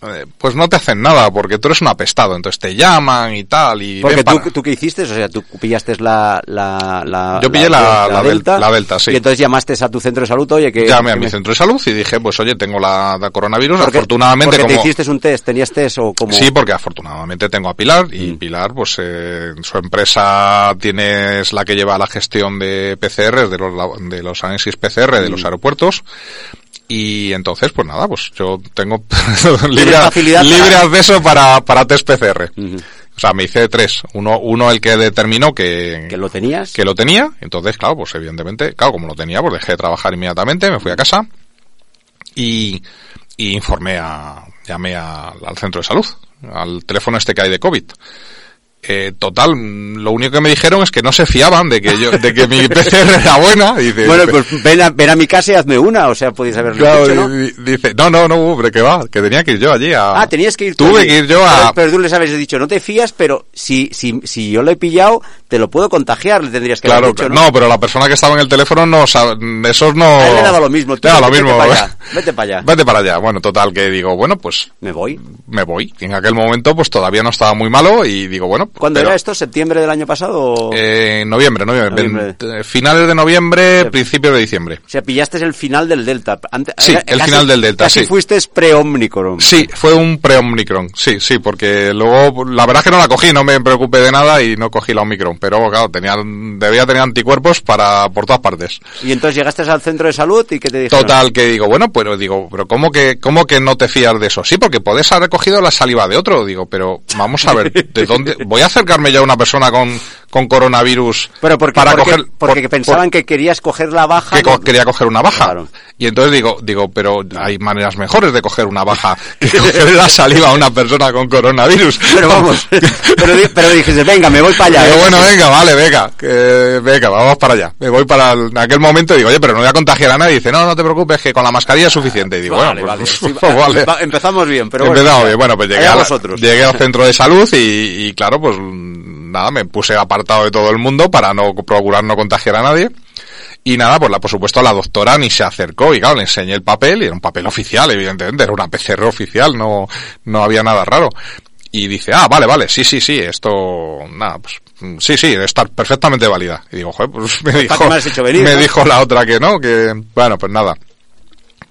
[SPEAKER 2] eh, pues no te hacen nada porque tú eres un apestado, entonces te llaman y tal y
[SPEAKER 1] porque tú,
[SPEAKER 2] para-
[SPEAKER 1] tú qué hiciste, o sea, tú pillaste la... la, la
[SPEAKER 2] Yo pillé la- la del- la Delta, sí.
[SPEAKER 1] Y entonces llamaste a tu centro de salud, oye, que...
[SPEAKER 2] llamé a mi
[SPEAKER 1] me-
[SPEAKER 2] centro de salud y dije, pues oye, tengo la, la coronavirus,
[SPEAKER 1] porque-
[SPEAKER 2] afortunadamente
[SPEAKER 1] porque
[SPEAKER 2] como...
[SPEAKER 1] te hiciste un test, tenías test o como...
[SPEAKER 2] Sí, porque afortunadamente tengo a Pilar y
[SPEAKER 1] Mm.
[SPEAKER 2] Pilar, pues eh, su empresa tiene es la que lleva la gestión de PCR, de los, de los análisis PCR de
[SPEAKER 1] Mm.
[SPEAKER 2] los aeropuertos. Y entonces, pues nada, pues yo tengo *laughs* libre,
[SPEAKER 1] facilidad para-
[SPEAKER 2] acceso para, para test PCR. O sea, me hice tres. Uno, uno el que determinó que,
[SPEAKER 1] Que lo tenías.
[SPEAKER 2] que lo tenía. Entonces, claro, pues evidentemente, claro, como lo tenía, pues dejé de trabajar inmediatamente, me fui a casa y, y informé a, llamé a- al centro de salud, al teléfono este que hay de COVID. Eh, total, lo único que me dijeron es que no se fiaban de que yo, de que mi *laughs* PCR era buena. Dice,
[SPEAKER 1] Bueno, pues ven a, ven a mi casa y hazme una, o sea, podéis haberlo
[SPEAKER 2] claro,
[SPEAKER 1] hecho, ¿no?
[SPEAKER 2] dice, no, no, no, hombre, que va, que tenía que ir yo allí a...
[SPEAKER 1] Ah, tenías que ir tú
[SPEAKER 2] Tuve
[SPEAKER 1] allí.
[SPEAKER 2] que ir yo a...
[SPEAKER 1] Pero, pero tú les habéis dicho, no te fías, pero si, si, si yo lo he pillado, te lo puedo contagiar, le tendrías que
[SPEAKER 2] Claro,
[SPEAKER 1] haber dicho,
[SPEAKER 2] no,
[SPEAKER 1] ¿no?
[SPEAKER 2] pero la persona que estaba en el teléfono no sabe, esos no...
[SPEAKER 1] A él le daba lo mismo, tú
[SPEAKER 2] daba lo
[SPEAKER 1] vete
[SPEAKER 2] mismo.
[SPEAKER 1] para allá, *laughs* vete para allá.
[SPEAKER 2] Vete para allá. Bueno, total, que digo, bueno, pues
[SPEAKER 1] Me voy.
[SPEAKER 2] me voy. Y en aquel momento, pues todavía no estaba muy malo y digo, bueno...
[SPEAKER 1] ¿Cuándo
[SPEAKER 2] pero-
[SPEAKER 1] era esto? ¿Septiembre del año pasado? o-
[SPEAKER 2] Eh, noviembre, noviembre.
[SPEAKER 1] Noviembre.
[SPEAKER 2] Veinte- finales de noviembre,
[SPEAKER 1] Sí.
[SPEAKER 2] principios de diciembre.
[SPEAKER 1] O sea, pillaste el final del Delta. Ante-
[SPEAKER 2] Sí, el final del Delta,
[SPEAKER 1] Casi
[SPEAKER 2] sí.
[SPEAKER 1] fuiste pre-Omnicron.
[SPEAKER 2] Sí, fue un pre-Omicron, sí, sí, porque luego, la verdad es que no la cogí, no me preocupé de nada y no cogí la Omicron, pero claro, tenía, debía tener anticuerpos para, por todas partes.
[SPEAKER 1] Y entonces llegaste al centro de salud y ¿qué te dijeron?
[SPEAKER 2] Total, que digo, bueno, pero digo, pero ¿cómo que, cómo que no te fías de eso? Sí, porque podés haber recogido la saliva de otro, digo, pero vamos a ver, ¿de dónde? Voy *laughs* a acercarme ya a una persona con, con coronavirus
[SPEAKER 1] Pero porque,
[SPEAKER 2] para
[SPEAKER 1] porque,
[SPEAKER 2] coger
[SPEAKER 1] porque
[SPEAKER 2] por-
[SPEAKER 1] pensaban que querías coger la baja.
[SPEAKER 2] que quería coger una baja.
[SPEAKER 1] Claro.
[SPEAKER 2] Y entonces digo, digo, pero hay maneras mejores de coger una baja que *laughs* coger la saliva a una persona con coronavirus.
[SPEAKER 1] Pero vamos, *laughs* pero, pero dijiste, venga, me voy para allá. ¿eh?
[SPEAKER 2] bueno, venga, vale, venga, que- venga, vamos para allá. Me voy para el- en aquel momento y digo, oye, pero no voy a contagiar a nadie. dice, no, no te preocupes, que con la mascarilla es suficiente. Y digo,
[SPEAKER 1] Vale,
[SPEAKER 2] bueno,
[SPEAKER 1] vale.
[SPEAKER 2] pues, *laughs* pues vale.
[SPEAKER 1] va- empezamos bien, pero bueno.
[SPEAKER 2] Empezamos bien. Bueno, pues llegué, a la- llegué al centro de salud y, y, claro, pues nada, me puse apartado de todo el mundo para no procurar no contagiar a nadie. Y nada, pues la, por supuesto la doctora ni se acercó y claro, le enseñé el papel y era un papel oficial, evidentemente, era una PCR oficial, no, no había nada raro. Y dice, ah, vale, vale, sí, sí, sí, esto, nada, pues, mm, sí, sí, está perfectamente válida. Y digo, joder, pues *laughs* me dijo,
[SPEAKER 1] me has hecho venir,
[SPEAKER 2] me
[SPEAKER 1] no?
[SPEAKER 2] dijo la otra que no, que, bueno, pues nada.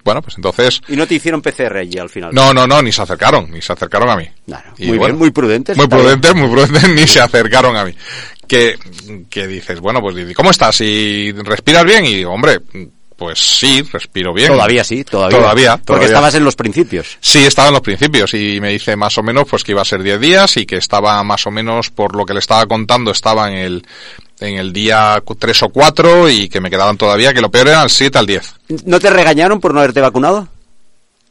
[SPEAKER 2] Bueno, pues entonces,
[SPEAKER 1] Y no te hicieron PCR allí al final.
[SPEAKER 2] no, no, no, ni se acercaron, ni se acercaron a mí.
[SPEAKER 1] Claro,
[SPEAKER 2] Y
[SPEAKER 1] muy
[SPEAKER 2] bueno,
[SPEAKER 1] bien, muy prudentes.
[SPEAKER 2] Muy
[SPEAKER 1] bien.
[SPEAKER 2] prudentes, muy prudentes, *laughs* ni se acercaron a mí. Que, que dices, bueno, pues ¿cómo estás? ¿Y respiras bien? Y digo, hombre, pues sí, respiro bien.
[SPEAKER 1] Todavía sí, todavía.
[SPEAKER 2] Todavía,
[SPEAKER 1] Porque
[SPEAKER 2] todavía.
[SPEAKER 1] estabas en los principios.
[SPEAKER 2] Sí, estaba en los principios y me dice más o menos pues que iba a ser 10 días y que estaba más o menos por lo que le estaba contando estaba en el en el día 3 o 4 y que me quedaban todavía que lo peor era el 7 al 10.
[SPEAKER 1] ¿No te regañaron por no haberte vacunado?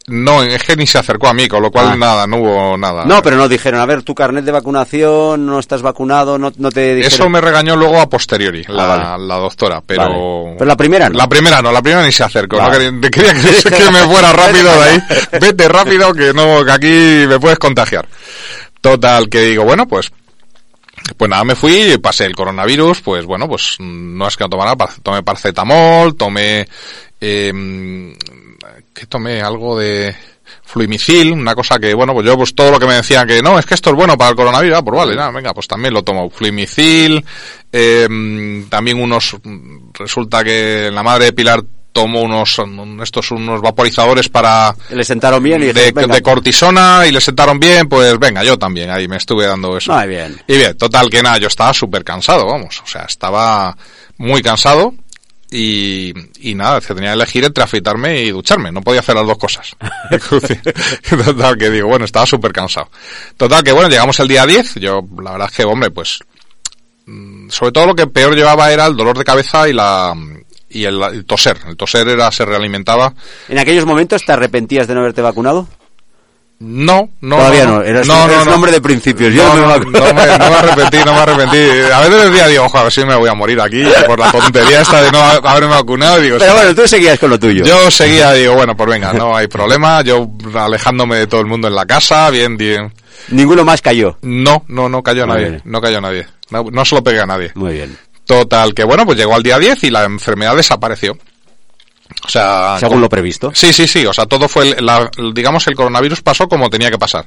[SPEAKER 2] No, es que ni se acercó a mí, con lo cual
[SPEAKER 1] Ah.
[SPEAKER 2] nada, no hubo nada.
[SPEAKER 1] No, pero no dijeron, a ver, tu carnet de vacunación, no estás vacunado, no, no te dijeron...
[SPEAKER 2] Eso me regañó luego a posteriori, la,
[SPEAKER 1] Ah, vale.
[SPEAKER 2] la doctora, pero...
[SPEAKER 1] Vale. Pero la primera no.
[SPEAKER 2] La primera no, la primera ni se acercó.
[SPEAKER 1] Vale.
[SPEAKER 2] No quería, quería que, *laughs* que me fuera rápido de ahí. *laughs* Vete rápido que no, que aquí me puedes contagiar. Total, que digo, bueno, pues, pues nada, me fui, pasé el coronavirus, pues bueno, pues no es que no tomara, tomé paracetamol, tomé, eh, que tomé algo de fluimicil, una cosa que, bueno, pues yo pues todo lo que me decían que no, es que esto es bueno para el coronavirus, ah, pues vale, nada, venga, pues también lo tomo, fluimicil, eh, también unos, resulta que la madre de Pilar tomó unos, estos unos vaporizadores para,
[SPEAKER 1] Le sentaron bien y
[SPEAKER 2] de, de cortisona y le sentaron bien, pues venga, yo también, ahí me estuve dando eso.
[SPEAKER 1] Muy bien.
[SPEAKER 2] Y bien, total que nada, yo estaba súper cansado, vamos, o sea, estaba muy cansado y, y nada, se tenía que elegir entre afeitarme y ducharme, no podía hacer las dos cosas. *laughs* total que digo, bueno, estaba súper cansado. Total que bueno, llegamos el día 10, yo la verdad es que, hombre, pues mm, sobre todo lo que peor llevaba era el dolor de cabeza y la y el, el toser, el toser era se realimentaba
[SPEAKER 1] ¿En aquellos momentos te arrepentías de no haberte vacunado?
[SPEAKER 2] No, no.
[SPEAKER 1] Todavía no, eras- eres un hombre de principios, yo
[SPEAKER 2] No,
[SPEAKER 1] no me
[SPEAKER 2] no, no no me arrepentí, no me arrepentí. A veces decía, digo, ojo, a ver si me voy a morir aquí por la tontería esta de no haberme vacunado. Digo,
[SPEAKER 1] Pero
[SPEAKER 2] sí.
[SPEAKER 1] bueno, tú seguías con lo tuyo.
[SPEAKER 2] Yo seguía, digo, bueno, pues venga, no hay problema. Yo alejándome de todo el mundo en la casa, bien, bien.
[SPEAKER 1] Ninguno más cayó.
[SPEAKER 2] No, no, no cayó
[SPEAKER 1] Muy
[SPEAKER 2] nadie.
[SPEAKER 1] bien.
[SPEAKER 2] No cayó nadie. No, no se lo pegué a nadie.
[SPEAKER 1] Muy bien.
[SPEAKER 2] Total, que bueno, pues llegó al día 10 y la enfermedad desapareció. O sea,
[SPEAKER 1] Según lo previsto.
[SPEAKER 2] Sí, sí, sí. O sea, todo fue, el- la- digamos, el coronavirus pasó como tenía que pasar.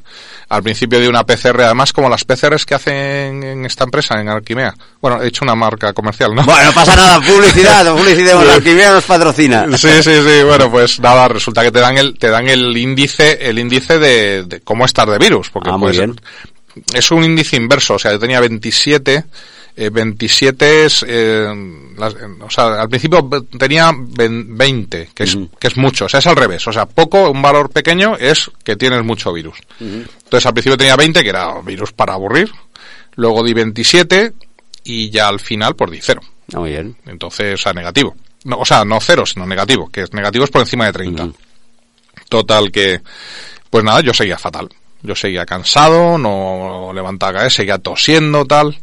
[SPEAKER 2] Al principio de una PCR, además, como las PCRs que hacen en esta empresa, en Alquimea. Bueno, he hecho una marca comercial, ¿no?
[SPEAKER 1] Bueno, no pasa nada, *laughs* publicidad, publicidad, la alquimia nos patrocina.
[SPEAKER 2] Sí, sí, sí. Bueno, pues nada, resulta que te dan el, te dan el índice, el índice de, de cómo estar de virus. Porque
[SPEAKER 1] Ah, muy
[SPEAKER 2] pues,
[SPEAKER 1] bien.
[SPEAKER 2] es un índice inverso, o sea, yo tenía 27, eh, 27 es, eh, las- o sea, al principio tenía ven- 20, que es, que es mucho, o sea, es al revés, o sea, poco, un valor pequeño es que tienes mucho virus. Entonces al principio tenía 20, que era virus para aburrir, luego di 27 y ya al final pues di cero.
[SPEAKER 1] Ah, Muy bien.
[SPEAKER 2] Entonces, o sea, negativo. No, o sea, no cero, sino negativo, que es negativo es por encima de 30.
[SPEAKER 1] Ujú.
[SPEAKER 2] Total que, pues nada, yo seguía fatal. Yo seguía cansado, no levantaba cabeza, seguía tosiendo, tal.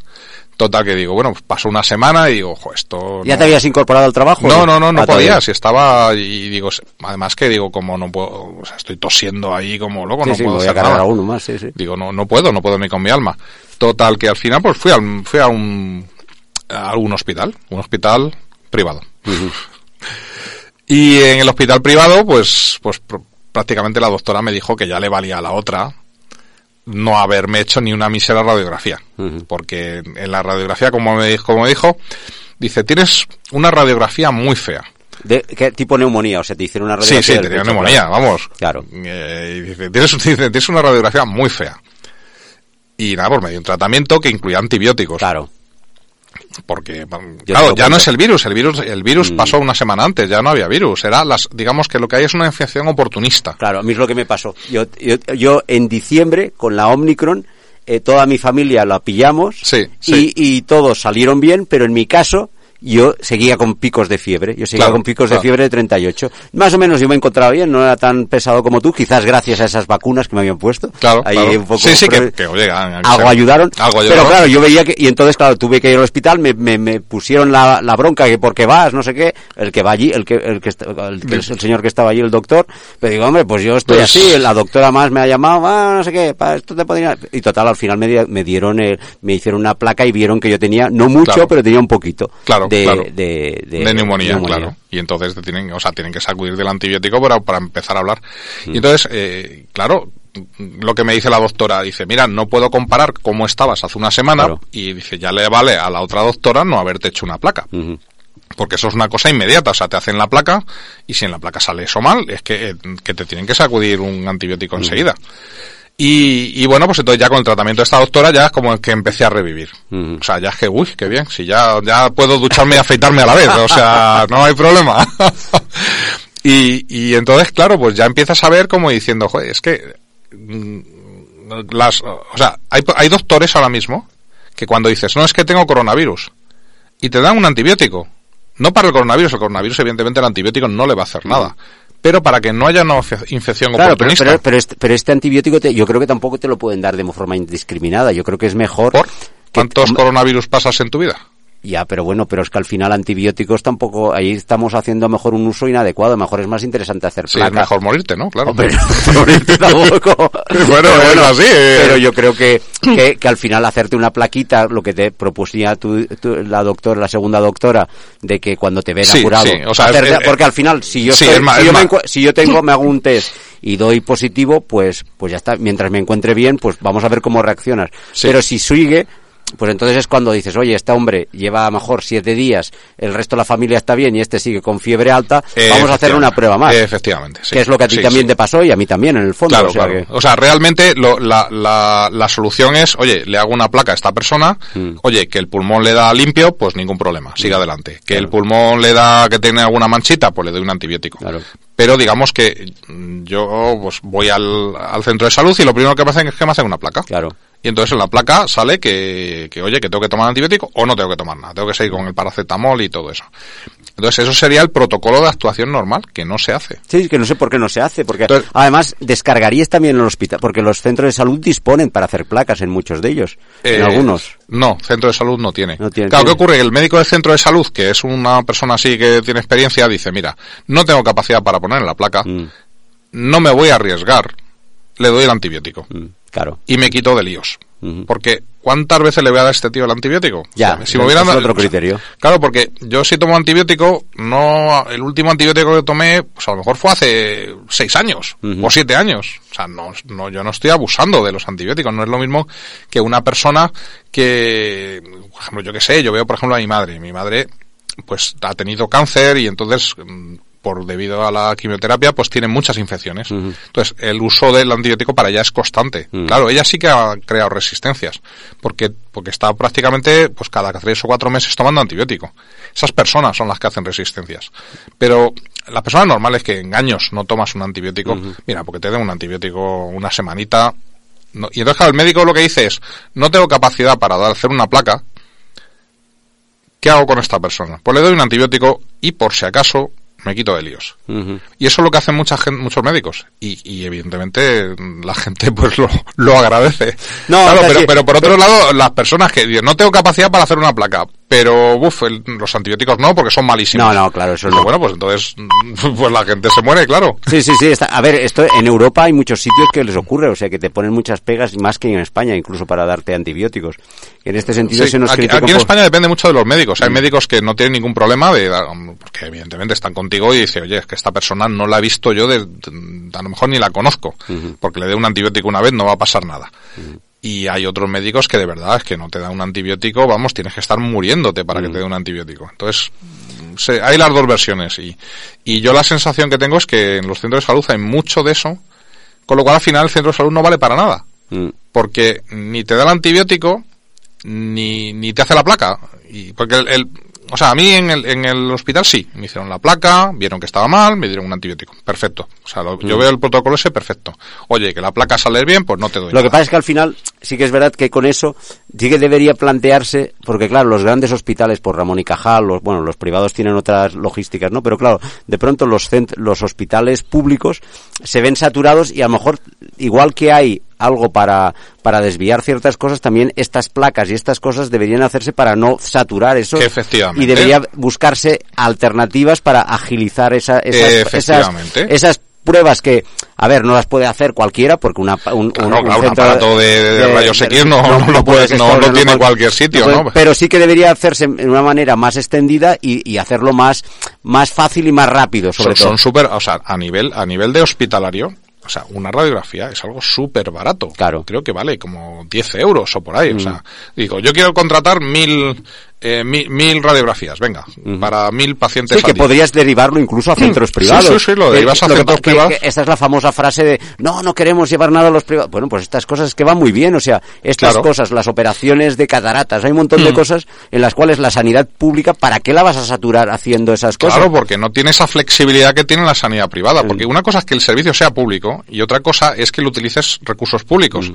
[SPEAKER 2] Total que digo, bueno, pasó una semana y digo, ojo, esto...
[SPEAKER 1] ¿Ya
[SPEAKER 2] no-
[SPEAKER 1] te habías incorporado al trabajo?
[SPEAKER 2] no, no, no, no
[SPEAKER 1] Ah,
[SPEAKER 2] podía, si estaba, y digo, además que digo, como no puedo, o sea, estoy tosiendo ahí como loco,
[SPEAKER 1] Sí,
[SPEAKER 2] no
[SPEAKER 1] sí,
[SPEAKER 2] puedo
[SPEAKER 1] voy a
[SPEAKER 2] hacer nada.
[SPEAKER 1] a uno más, sí, sí.
[SPEAKER 2] Digo, no, no puedo, no puedo ni con mi alma. Total, que al final pues fui, al, fui a un, a un hospital, un hospital privado. *laughs* Y en el hospital privado, pues, pues pr- prácticamente la doctora me dijo que ya le valía a la otra no haberme hecho ni una mísera radiografía. Porque en la radiografía, como me dijo, como me dijo, dice, tienes una radiografía muy fea.
[SPEAKER 1] ¿De qué tipo neumonía? O sea, te hicieron una
[SPEAKER 2] Sí,
[SPEAKER 1] radiografía
[SPEAKER 2] sí, tenía
[SPEAKER 1] pecho,
[SPEAKER 2] neumonía,
[SPEAKER 1] claro.
[SPEAKER 2] vamos.
[SPEAKER 1] Claro.
[SPEAKER 2] Eh, y dice, tienes, *laughs* dice, tienes una radiografía muy fea. Y nada, pues me dio un tratamiento que incluía antibióticos.
[SPEAKER 1] Claro.
[SPEAKER 2] Porque, claro, ya no es el virus, el virus, el virus
[SPEAKER 1] Mm.
[SPEAKER 2] pasó una semana antes, ya no había virus. Era las, digamos que lo que hay es una infección oportunista.
[SPEAKER 1] Claro, a mí es lo que me pasó. Yo, yo, yo en diciembre, con la Omicron, eh, toda mi familia la pillamos
[SPEAKER 2] Sí,
[SPEAKER 1] y,
[SPEAKER 2] sí.
[SPEAKER 1] y todos salieron bien, pero en mi caso yo seguía con picos de fiebre, yo seguía
[SPEAKER 2] Claro,
[SPEAKER 1] con picos
[SPEAKER 2] claro.
[SPEAKER 1] de fiebre de 38. Más o menos yo me encontraba bien, no era tan pesado como tú, quizás gracias a esas vacunas que me habían puesto.
[SPEAKER 2] Claro,
[SPEAKER 1] Ahí
[SPEAKER 2] claro.
[SPEAKER 1] un poco
[SPEAKER 2] sí, sí, que, que, oye, a- a-
[SPEAKER 1] algo ayudaron,
[SPEAKER 2] Algo
[SPEAKER 1] pero
[SPEAKER 2] ayudaron.
[SPEAKER 1] claro, yo veía que, y entonces claro, tuve que ir al hospital, me, me, me pusieron la, la bronca que porque vas, no sé qué, el que va allí, el que, el que, el, que- el señor que estaba allí, el doctor, pero digo, hombre, pues yo estoy
[SPEAKER 2] Pues-
[SPEAKER 1] así, la doctora más me ha llamado, ah, no sé qué, para esto te podría, y total, al final me, me dieron, el- me hicieron una placa y vieron que yo tenía, no mucho, pero tenía un poquito
[SPEAKER 2] Claro,
[SPEAKER 1] de,
[SPEAKER 2] claro.
[SPEAKER 1] de, de,
[SPEAKER 2] de neumonía, claro. Y entonces te tienen, o sea, tienen que sacudir del antibiótico para, para empezar a hablar.
[SPEAKER 1] Mm.
[SPEAKER 2] Y entonces, eh, claro, lo que me dice la doctora, dice, mira, no puedo comparar cómo estabas hace una semana
[SPEAKER 1] Claro.
[SPEAKER 2] y dice, ya le vale a la otra doctora no haberte hecho una placa. Porque eso es una cosa inmediata, o sea, te hacen la placa y si en la placa sale eso mal, es que, eh, que te tienen que sacudir un antibiótico enseguida. Y, y bueno, pues entonces ya con el tratamiento de esta doctora ya es como que empecé a revivir. O sea, ya es que, uy, qué bien, si ya, ya puedo ducharme y afeitarme a la vez, o sea, no hay problema. *laughs* y, y entonces, claro, pues ya empiezas a ver como diciendo, joder, es que, mm, las, o sea, hay, hay doctores ahora mismo que cuando dices, no es que tengo coronavirus, y te dan un antibiótico, no para el coronavirus, el coronavirus evidentemente el antibiótico no le va a hacer nada, pero para que no haya una infección
[SPEAKER 1] Claro,
[SPEAKER 2] oportunista.
[SPEAKER 1] pero, pero este, pero este antibiótico te- yo creo que tampoco te lo pueden dar de forma indiscriminada. Yo creo que es mejor.
[SPEAKER 2] ¿Por?
[SPEAKER 1] que-
[SPEAKER 2] ¿Cuántos coronavirus pasas en tu vida?
[SPEAKER 1] Ya, pero bueno, pero es que al final antibióticos tampoco, ahí estamos haciendo mejor un uso inadecuado, mejor es más interesante hacer
[SPEAKER 2] Sí, es mejor morirte, ¿no? Claro.
[SPEAKER 1] Hombre, *laughs* morirte tampoco. *laughs*
[SPEAKER 2] Bueno,
[SPEAKER 1] Pero
[SPEAKER 2] es así, eh.
[SPEAKER 1] Pero yo creo que, que, que al final hacerte una plaquita, lo que te propusiera tu, tu- la doctora, la segunda doctora, de que cuando te ven apurado,
[SPEAKER 2] sí, o sea, es- es-
[SPEAKER 1] porque al final, si yo,
[SPEAKER 2] sí,
[SPEAKER 1] estoy-
[SPEAKER 2] es
[SPEAKER 1] si, yo me si yo tengo, me hago un test y doy positivo, pues, pues ya está, mientras me encuentre bien, pues vamos a ver cómo reaccionas.
[SPEAKER 2] Sí.
[SPEAKER 1] Pero si sigue, pues entonces es cuando dices, oye, este hombre lleva a lo mejor siete días, el resto de la familia está bien y este sigue con fiebre alta, vamos a hacer una prueba más.
[SPEAKER 2] Efectivamente, sí.
[SPEAKER 1] Que es lo que a ti
[SPEAKER 2] Sí,
[SPEAKER 1] también
[SPEAKER 2] sí.
[SPEAKER 1] te pasó y a mí también, en el fondo.
[SPEAKER 2] Claro,
[SPEAKER 1] o sea
[SPEAKER 2] claro.
[SPEAKER 1] que-
[SPEAKER 2] O sea, realmente lo- la, la, la solución es, oye, le hago una placa a esta persona,
[SPEAKER 1] Mm.
[SPEAKER 2] oye, que el pulmón le da limpio, pues ningún problema, siga adelante. Que el pulmón le da que tiene alguna manchita, pues le doy un antibiótico.
[SPEAKER 1] Claro.
[SPEAKER 2] Pero digamos que mm, yo pues voy al, al centro de salud y lo primero que me hacen es que me hacen una placa.
[SPEAKER 1] Claro.
[SPEAKER 2] Y entonces en la placa sale que, que, oye, que tengo que tomar antibiótico o no tengo que tomar nada. Tengo que seguir con el paracetamol y todo eso. Entonces eso sería el protocolo de actuación normal, que no se hace.
[SPEAKER 1] Sí, que no sé por qué no se hace, porque
[SPEAKER 2] Entonces-
[SPEAKER 1] además descargarías también en el hospital, porque los centros de salud disponen para hacer placas en muchos de ellos, en
[SPEAKER 2] Eh,
[SPEAKER 1] algunos.
[SPEAKER 2] No, centro de salud no tiene.
[SPEAKER 1] No tiene,
[SPEAKER 2] claro, ¿qué ocurre? El médico del centro de salud, que es una persona así que tiene experiencia, dice, mira, no tengo capacidad para poner en la placa,
[SPEAKER 1] Mm,
[SPEAKER 2] no me voy a arriesgar, le doy el antibiótico
[SPEAKER 1] mm, claro.
[SPEAKER 2] y me quito de líos. Porque, ¿cuántas veces le voy a dar a este tío el antibiótico?
[SPEAKER 1] Ya,
[SPEAKER 2] O sea,
[SPEAKER 1] ese
[SPEAKER 2] me hubieran
[SPEAKER 1] es otro criterio.
[SPEAKER 2] Claro, porque yo si tomo antibiótico, no, el último antibiótico que tomé, pues a lo mejor fue hace seis años o siete años. O sea, no, no, yo no estoy abusando de los antibióticos. No es lo mismo que una persona que, por ejemplo, yo qué sé, yo veo por ejemplo a mi madre. Mi madre, pues ha tenido cáncer y entonces, mm, por debido a la quimioterapia, pues tiene muchas infecciones. Entonces, el uso del antibiótico para ella es constante. Claro, ella sí que ha creado resistencias, porque, porque está prácticamente, pues cada tres o cuatro meses tomando antibiótico. Esas personas son las que hacen resistencias. Pero las personas normales que en años no tomas un antibiótico, mira, porque te den un antibiótico una semanita, no- y entonces claro, el médico lo que dice es, no tengo capacidad para hacer una placa, ¿qué hago con esta persona? Pues le doy un antibiótico y por si acaso me quito de líos. Y eso es lo que hacen mucha gente, muchos médicos. Y, y evidentemente la gente *laughs* pues lo, lo agradece.
[SPEAKER 1] No,
[SPEAKER 2] claro, pero,
[SPEAKER 1] sí,
[SPEAKER 2] pero por otro lado, las personas que dicen, no tengo capacidad para hacer una placa, pero uf, el- los antibióticos no, porque son malísimos.
[SPEAKER 1] No, no, claro, eso
[SPEAKER 2] Dice,
[SPEAKER 1] no.
[SPEAKER 2] Bueno, pues entonces, *laughs* pues la gente se muere, claro.
[SPEAKER 1] Sí, sí, sí. Está, a ver, esto en Europa hay muchos sitios que les ocurre, o sea, que te ponen muchas pegas, más que en España, incluso para darte antibióticos. En este sentido
[SPEAKER 2] Sí,
[SPEAKER 1] se nos
[SPEAKER 2] aquí,
[SPEAKER 1] critica
[SPEAKER 2] aquí en España depende mucho de los médicos.
[SPEAKER 1] Mm.
[SPEAKER 2] Hay médicos que no tienen ningún problema de, dar- porque evidentemente están contigo y dicen, oye, es que esta persona no la he visto yo, de, a lo mejor ni la conozco, porque le dé un antibiótico una vez no va a pasar nada. Y hay otros médicos que de verdad es que no te dan un antibiótico, vamos, tienes que estar muriéndote para que te dé un antibiótico. Entonces, se- hay las dos versiones y, y yo la sensación que tengo es que en los centros de salud hay mucho de eso, con lo cual al final el centro de salud no vale para nada
[SPEAKER 1] Mm.
[SPEAKER 2] porque ni te da el antibiótico ni, ni te hace la placa y porque el, el- o sea, a mí en el, en el hospital sí, me hicieron la placa, vieron que estaba mal, me dieron un antibiótico. Perfecto. O sea, lo- yo
[SPEAKER 1] Mm.
[SPEAKER 2] veo el protocolo ese perfecto. Oye, que la placa sale bien, pues no te doy
[SPEAKER 1] Lo que pasa es que al final sí que es verdad que con eso sí que debería plantearse, porque claro, los grandes hospitales por Ramón y Cajal, los, bueno, los privados tienen otras logísticas, ¿no? Pero claro, de pronto los, cent- los hospitales públicos se ven saturados y a lo mejor, igual que hay algo para, para desviar ciertas cosas, también estas placas y estas cosas deberían hacerse para no saturar eso.
[SPEAKER 2] Efectivamente.
[SPEAKER 1] Y debería buscarse alternativas para agilizar esa, esas, esas, esas pruebas que, a ver, no las puede hacer cualquiera porque una, un,
[SPEAKER 2] Claro,
[SPEAKER 1] un-
[SPEAKER 2] claro, un
[SPEAKER 1] centro
[SPEAKER 2] aparato de- de rayos X no- no puedes- no- no
[SPEAKER 1] en
[SPEAKER 2] tiene
[SPEAKER 1] cual-
[SPEAKER 2] cualquier sitio,
[SPEAKER 1] puede-
[SPEAKER 2] ¿no?
[SPEAKER 1] Pero sí que debería hacerse en una manera más extendida y, y hacerlo más, más fácil y más rápido, sobre
[SPEAKER 2] son,
[SPEAKER 1] todo.
[SPEAKER 2] son súper, o sea, a nivel, a nivel de hospitalario, o sea, una radiografía es algo súper barato.
[SPEAKER 1] Claro. Mm.
[SPEAKER 2] Creo que vale como 10 euros o por ahí. O sea, digo, yo quiero contratar mil, eh, mil, mil radiografías, venga, para mil pacientes
[SPEAKER 1] Sí, que
[SPEAKER 2] día.
[SPEAKER 1] podrías derivarlo incluso a centros
[SPEAKER 2] Sí,
[SPEAKER 1] privados.
[SPEAKER 2] sí, sí, lo
[SPEAKER 1] Que-
[SPEAKER 2] derivas a centros
[SPEAKER 1] pa- que-
[SPEAKER 2] privados.
[SPEAKER 1] que esta es la famosa frase de, no, no queremos llevar nada a los privados. Bueno, pues estas cosas que van muy bien, o sea, estas
[SPEAKER 2] Claro.
[SPEAKER 1] cosas, las operaciones de cataratas, hay un montón de
[SPEAKER 2] Mm.
[SPEAKER 1] cosas en las cuales la sanidad pública, ¿para qué la vas a saturar haciendo esas cosas?
[SPEAKER 2] Claro, porque no tiene esa flexibilidad que tiene la sanidad privada. Porque una cosa es que el servicio sea público y otra cosa es que lo utilices recursos públicos.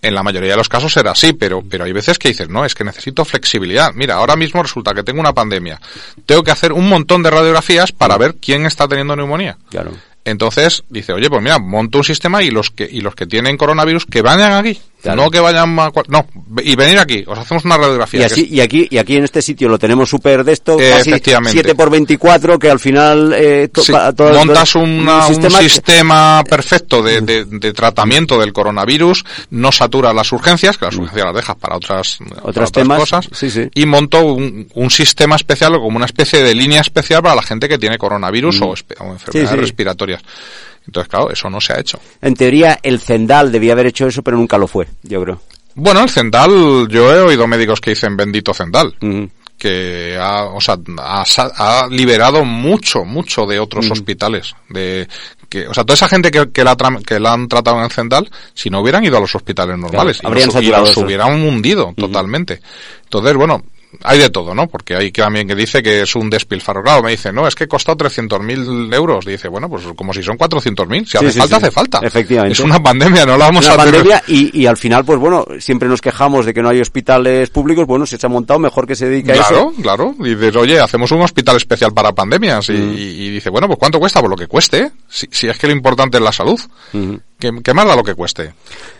[SPEAKER 2] En la mayoría de los casos será así, pero, pero hay veces que dices, no, es que necesito flexibilidad. Mira, ahora mismo resulta que tengo una pandemia. Tengo que hacer un montón de radiografías para ver quién está teniendo neumonía.
[SPEAKER 1] Claro.
[SPEAKER 2] Entonces dice, oye, pues mira, monto un sistema y los que y los que tienen coronavirus que vayan aquí,
[SPEAKER 1] Claro.
[SPEAKER 2] no que vayan a, cua- no, y venir aquí, os hacemos una radiografía.
[SPEAKER 1] Y así, y aquí, y aquí en este sitio lo tenemos súper de esto,
[SPEAKER 2] Eh,
[SPEAKER 1] casi
[SPEAKER 2] efectivamente.
[SPEAKER 1] 7 por 24 que al final, eh, to-
[SPEAKER 2] Sí,
[SPEAKER 1] todo-
[SPEAKER 2] montas una- un sistema,
[SPEAKER 1] sistema que-
[SPEAKER 2] perfecto de, de- de tratamiento del coronavirus, no satura las urgencias, que las urgencias las dejas para otras, para otras
[SPEAKER 1] temas,
[SPEAKER 2] cosas,
[SPEAKER 1] sí, sí.
[SPEAKER 2] y monto un, un sistema especial o como una especie de línea especial para la gente que tiene coronavirus o, enfermedades respiratorias. Entonces, claro, eso no se ha hecho.
[SPEAKER 1] En teoría, el Zendal debía haber hecho eso, pero nunca lo fue, yo creo.
[SPEAKER 2] Bueno, el Zendal, yo he oído médicos que dicen bendito Zendal. Que ha, o sea, ha, ha liberado mucho, mucho de otros hospitales. De, que, o sea, toda esa gente que, que, la, que la han tratado en Zendal, si no hubieran ido a los hospitales normales, y
[SPEAKER 1] habrían
[SPEAKER 2] los, y los hubieran hundido totalmente. Entonces, bueno, hay de todo, ¿no? Porque hay que también que dice que es un despilfarro. Claro, me dice, no, es que costó 300.000 euros. Dice, bueno, pues como si son 400.000. Si
[SPEAKER 1] Sí,
[SPEAKER 2] hace
[SPEAKER 1] sí,
[SPEAKER 2] falta,
[SPEAKER 1] sí.
[SPEAKER 2] hace falta.
[SPEAKER 1] Efectivamente.
[SPEAKER 2] Es una pandemia, no la vamos
[SPEAKER 1] Una
[SPEAKER 2] a tener-
[SPEAKER 1] pandemia y, y al final, pues bueno, siempre nos quejamos de que no hay hospitales públicos, bueno, si se ha montado, mejor que se dedique a
[SPEAKER 2] Claro,
[SPEAKER 1] eso.
[SPEAKER 2] claro. Dices, oye, hacemos un hospital especial para pandemias. Y,
[SPEAKER 1] Mm.
[SPEAKER 2] y dice, bueno, pues ¿cuánto cuesta? Pues lo que cueste. Si, si es que lo importante es la salud. ¿Qué, qué más da lo que cueste?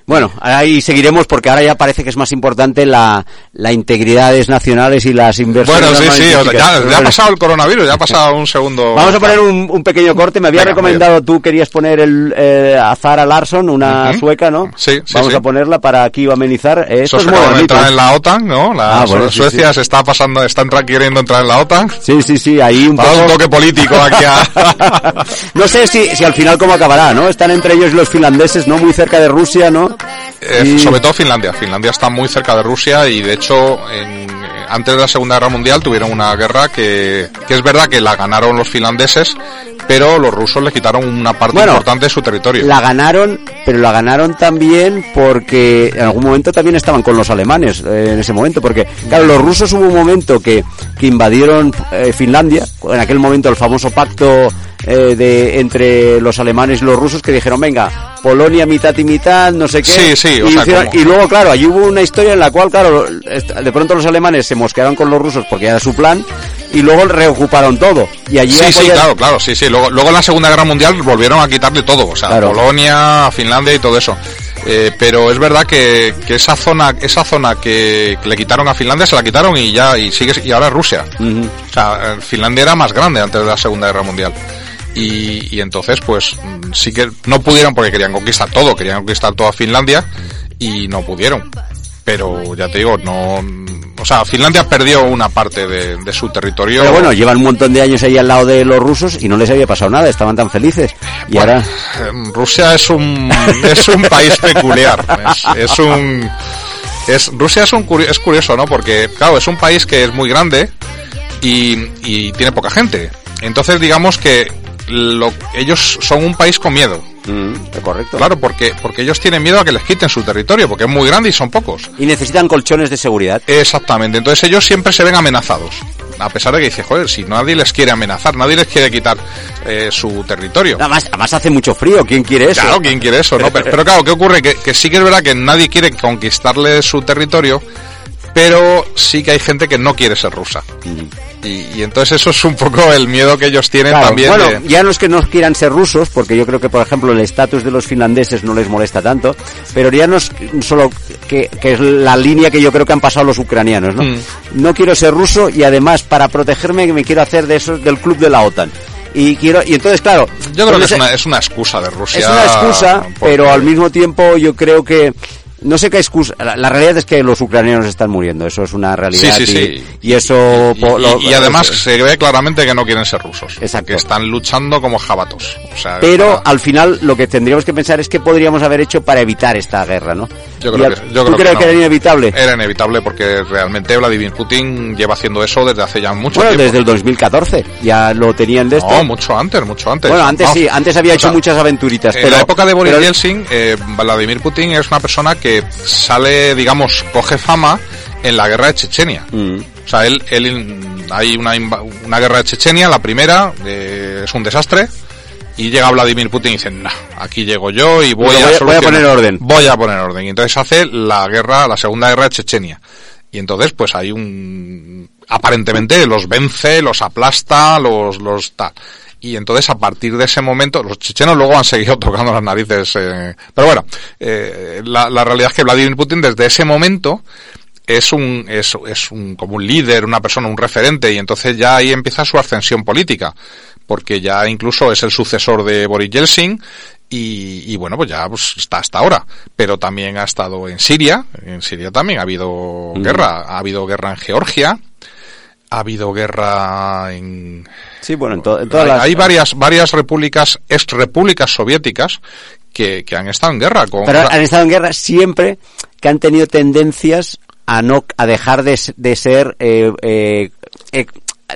[SPEAKER 1] Bueno, ahí seguiremos porque ahora ya parece que es más importante la, la integridades nacionales y las inversiones.
[SPEAKER 2] Bueno, sí, sí. o sea, ya, ya ha pasado el coronavirus, ya ha pasado un segundo.
[SPEAKER 1] Vamos a poner un, un pequeño corte. Me había
[SPEAKER 2] Venga,
[SPEAKER 1] recomendado, tú querías poner el, eh, a Zara Larsson, una
[SPEAKER 2] Ujú.
[SPEAKER 1] sueca, ¿no?
[SPEAKER 2] Sí, sí,
[SPEAKER 1] Vamos
[SPEAKER 2] sí.
[SPEAKER 1] a ponerla para aquí amenizar. Eh, Esto
[SPEAKER 2] Eso
[SPEAKER 1] es
[SPEAKER 2] entrar en la OTAN, ¿no? La
[SPEAKER 1] Ah, bueno,
[SPEAKER 2] Suecia
[SPEAKER 1] sí.
[SPEAKER 2] se está pasando, está entra- queriendo entrar en la OTAN.
[SPEAKER 1] Sí, sí, sí, ahí un poco...
[SPEAKER 2] un toque político aquí a... *laughs*
[SPEAKER 1] no sé si, si al final cómo acabará, ¿no? Están entre ellos los finlandeses, ¿no? Muy cerca de Rusia, ¿no?
[SPEAKER 2] Eh,
[SPEAKER 1] Y-
[SPEAKER 2] Sobre todo Finlandia. Finlandia está muy cerca de Rusia y de hecho en- antes de la Segunda Guerra Mundial tuvieron una guerra que, que es verdad que la ganaron los finlandeses, pero los rusos le quitaron una parte
[SPEAKER 1] Bueno,
[SPEAKER 2] importante de su territorio.
[SPEAKER 1] La ganaron, pero la ganaron también porque en algún momento también estaban con los alemanes eh, en ese momento, porque claro, los rusos hubo un momento que, que invadieron eh, Finlandia, en aquel momento el famoso pacto eh, de entre los alemanes y los rusos que dijeron, venga, Polonia mitad y mitad, no sé qué.
[SPEAKER 2] Sí, sí, o
[SPEAKER 1] y,
[SPEAKER 2] sea,
[SPEAKER 1] hicieron-
[SPEAKER 2] como-
[SPEAKER 1] y luego, claro, allí hubo una historia en la cual, claro, de pronto los alemanes se mosquearon con los rusos porque era su plan y luego reocuparon todo. Y allí
[SPEAKER 2] Sí, sí, claro, claro, sí, sí. Luego, luego en la Segunda Guerra Mundial volvieron a quitarle todo, o sea,
[SPEAKER 1] Claro.
[SPEAKER 2] Polonia, Finlandia y todo eso. Eh, pero es verdad que, que esa zona, esa zona que, le quitaron a Finlandia se la quitaron y ya, y sigue, y ahora es Rusia. O sea, eh, Finlandia era más grande antes de la Segunda Guerra Mundial. Y, y entonces, pues, sí que no pudieron porque querían conquistar todo, querían conquistar toda Finlandia y no pudieron. Pero ya te digo, no, o sea, Finlandia perdió una parte de, de su territorio.
[SPEAKER 1] Pero bueno, llevan un montón de años ahí al lado de los rusos y no les había pasado nada, estaban tan felices. Y
[SPEAKER 2] Bueno,
[SPEAKER 1] ahora,
[SPEAKER 2] eh, Rusia es un *laughs* es un país peculiar. Es, es un es Rusia es un curi- es curioso, ¿no? Porque claro, es un país que es muy grande y, y tiene poca gente. Entonces, digamos que lo, ellos son un país con miedo.
[SPEAKER 1] Mm, correcto.
[SPEAKER 2] Claro, porque porque ellos tienen miedo a que les quiten su territorio, porque es muy grande y son pocos.
[SPEAKER 1] Y necesitan colchones de seguridad.
[SPEAKER 2] Exactamente. Entonces ellos siempre se ven amenazados. a pesar de que dice, joder, si nadie les quiere amenazar, nadie les quiere quitar eh, su territorio.
[SPEAKER 1] Además, además hace mucho frío, ¿quién quiere eso?
[SPEAKER 2] Claro, ¿quién quiere eso? No? Pero, pero claro, ¿qué ocurre? Que, que sí que es verdad que nadie quiere conquistarle su territorio, pero sí que hay gente que no quiere ser rusa. Y, y entonces eso es un poco el miedo que ellos tienen
[SPEAKER 1] Claro,
[SPEAKER 2] también.
[SPEAKER 1] bueno,
[SPEAKER 2] de-
[SPEAKER 1] ya no es que no quieran ser rusos, porque yo creo que, por ejemplo, el estatus de los finlandeses no les molesta tanto, pero ya no es solo que, que es la línea que yo creo que han pasado los ucranianos, ¿no?
[SPEAKER 2] Mm.
[SPEAKER 1] No quiero ser ruso y además, para protegerme, me quiero hacer de esos del club de la OTAN. Y quiero, y entonces, claro,
[SPEAKER 2] Yo creo que es una, es una excusa de Rusia.
[SPEAKER 1] es una excusa,
[SPEAKER 2] porque-
[SPEAKER 1] pero al mismo tiempo yo creo que no sé qué excusa. La, la realidad es que los ucranianos están muriendo, eso es una realidad.
[SPEAKER 2] Sí, sí,
[SPEAKER 1] y-
[SPEAKER 2] sí.
[SPEAKER 1] Y, eso.
[SPEAKER 2] Y,
[SPEAKER 1] lo-
[SPEAKER 2] además se ve claramente que no quieren ser rusos.
[SPEAKER 1] Exacto.
[SPEAKER 2] Que están luchando como jabatos. O sea,
[SPEAKER 1] Pero
[SPEAKER 2] para-
[SPEAKER 1] al final lo que tendríamos que pensar es qué podríamos haber hecho para evitar esta guerra, ¿no?
[SPEAKER 2] Yo creo
[SPEAKER 1] al-
[SPEAKER 2] que, yo
[SPEAKER 1] ¿Tú
[SPEAKER 2] creo que no.
[SPEAKER 1] que era inevitable?
[SPEAKER 2] Era inevitable porque realmente Vladimir Putin lleva haciendo eso desde hace ya mucho
[SPEAKER 1] Bueno,
[SPEAKER 2] tiempo.
[SPEAKER 1] desde el 2014 ya lo tenían de esto.
[SPEAKER 2] No, mucho antes, mucho antes.
[SPEAKER 1] bueno, antes
[SPEAKER 2] Vamos,
[SPEAKER 1] sí, antes había hecho
[SPEAKER 2] sea,
[SPEAKER 1] muchas aventuritas,
[SPEAKER 2] En
[SPEAKER 1] pero
[SPEAKER 2] la época de Boris
[SPEAKER 1] pero-
[SPEAKER 2] Yeltsin, eh, Vladimir Putin es una persona que sale, digamos, coge fama en la guerra de Chechenia.
[SPEAKER 1] Mm.
[SPEAKER 2] O sea, él, él hay una, una guerra de Chechenia, la primera, eh, es un desastre. Y llega Vladimir Putin y dice, nah, aquí llego yo y voy,
[SPEAKER 1] a- voy a poner orden".
[SPEAKER 2] Voy a poner orden. Y entonces hace la guerra, la segunda guerra de Chechenia. Y entonces, pues hay un, aparentemente los vence, los aplasta, los, los tal. Y entonces a partir de ese momento, los chechenos luego han seguido *laughs* tocando las narices, eh, pero bueno, eh, la, la realidad es que Vladimir Putin desde ese momento es un, es, es un, como un líder, una persona, un referente, y entonces ya ahí empieza su ascensión política, porque ya incluso es el sucesor de Boris Yeltsin, y, y bueno, pues ya pues, está hasta ahora. Pero también ha estado en Siria, en Siria también ha habido guerra, ha habido guerra en Georgia, ha habido guerra en...
[SPEAKER 1] Sí, bueno, en, to- en todas
[SPEAKER 2] hay,
[SPEAKER 1] las...
[SPEAKER 2] hay varias, varias repúblicas, ex repúblicas soviéticas, que, que han estado en guerra con...
[SPEAKER 1] Pero han estado en guerra siempre que han tenido tendencias a no a dejar de, de ser eh, eh, eh,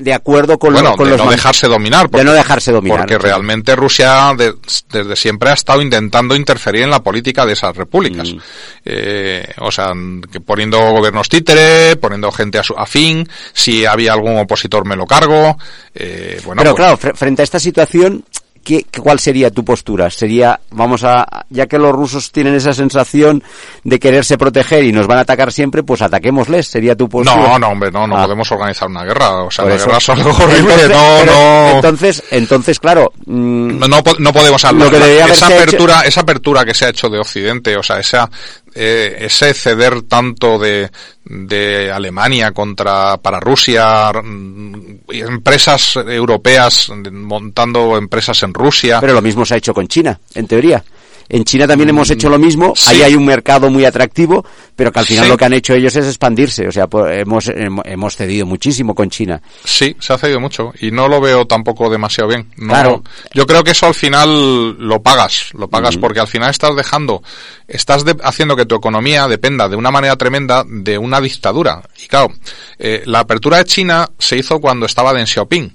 [SPEAKER 1] de acuerdo con,
[SPEAKER 2] bueno,
[SPEAKER 1] lo- con
[SPEAKER 2] de
[SPEAKER 1] los
[SPEAKER 2] no dejarse dominar.
[SPEAKER 1] de no dejarse dominar.
[SPEAKER 2] Porque realmente Rusia de- desde siempre ha estado intentando interferir en la política de esas repúblicas.
[SPEAKER 1] Mm.
[SPEAKER 2] Eh, o sea, que poniendo gobiernos títere, poniendo gente a su afín, si había algún opositor me lo cargo. Eh, bueno,
[SPEAKER 1] Pero
[SPEAKER 2] pues-
[SPEAKER 1] claro, fre- frente a esta situación, ¿qué, ¿cuál sería tu postura? Sería, vamos a, ya que los rusos tienen esa sensación de quererse proteger y nos van a atacar siempre, pues ataquémosles, sería tu postura.
[SPEAKER 2] no, no, hombre, no, no
[SPEAKER 1] Ah.
[SPEAKER 2] podemos organizar una guerra. O sea, la guerra es algo horrible.
[SPEAKER 1] Entonces,
[SPEAKER 2] no,
[SPEAKER 1] pero
[SPEAKER 2] no.
[SPEAKER 1] Entonces, entonces, claro, mm,
[SPEAKER 2] No, no, po- no podemos hablar.
[SPEAKER 1] Lo que debería
[SPEAKER 2] esa apertura, esa apertura que se ha hecho de Occidente, o sea, esa, eh, ese ceder tanto de, de Alemania contra para Rusia, mm, empresas europeas montando empresas en Rusia.
[SPEAKER 1] pero lo mismo se ha hecho con China, en teoría. En China también hemos hecho lo mismo,
[SPEAKER 2] Mm, sí.
[SPEAKER 1] ahí hay un mercado muy atractivo, pero que al final
[SPEAKER 2] Sí.
[SPEAKER 1] lo que han hecho ellos es expandirse, o sea, pues, hemos, hemos hemos cedido muchísimo con China.
[SPEAKER 2] Sí, se ha cedido mucho y no lo veo tampoco demasiado bien. No,
[SPEAKER 1] Claro.
[SPEAKER 2] Yo creo que eso al final lo pagas, lo pagas porque al final estás dejando, estás de- haciendo que tu economía dependa de una manera tremenda de una dictadura. Y claro, eh, la apertura de China se hizo cuando estaba Deng Xiaoping.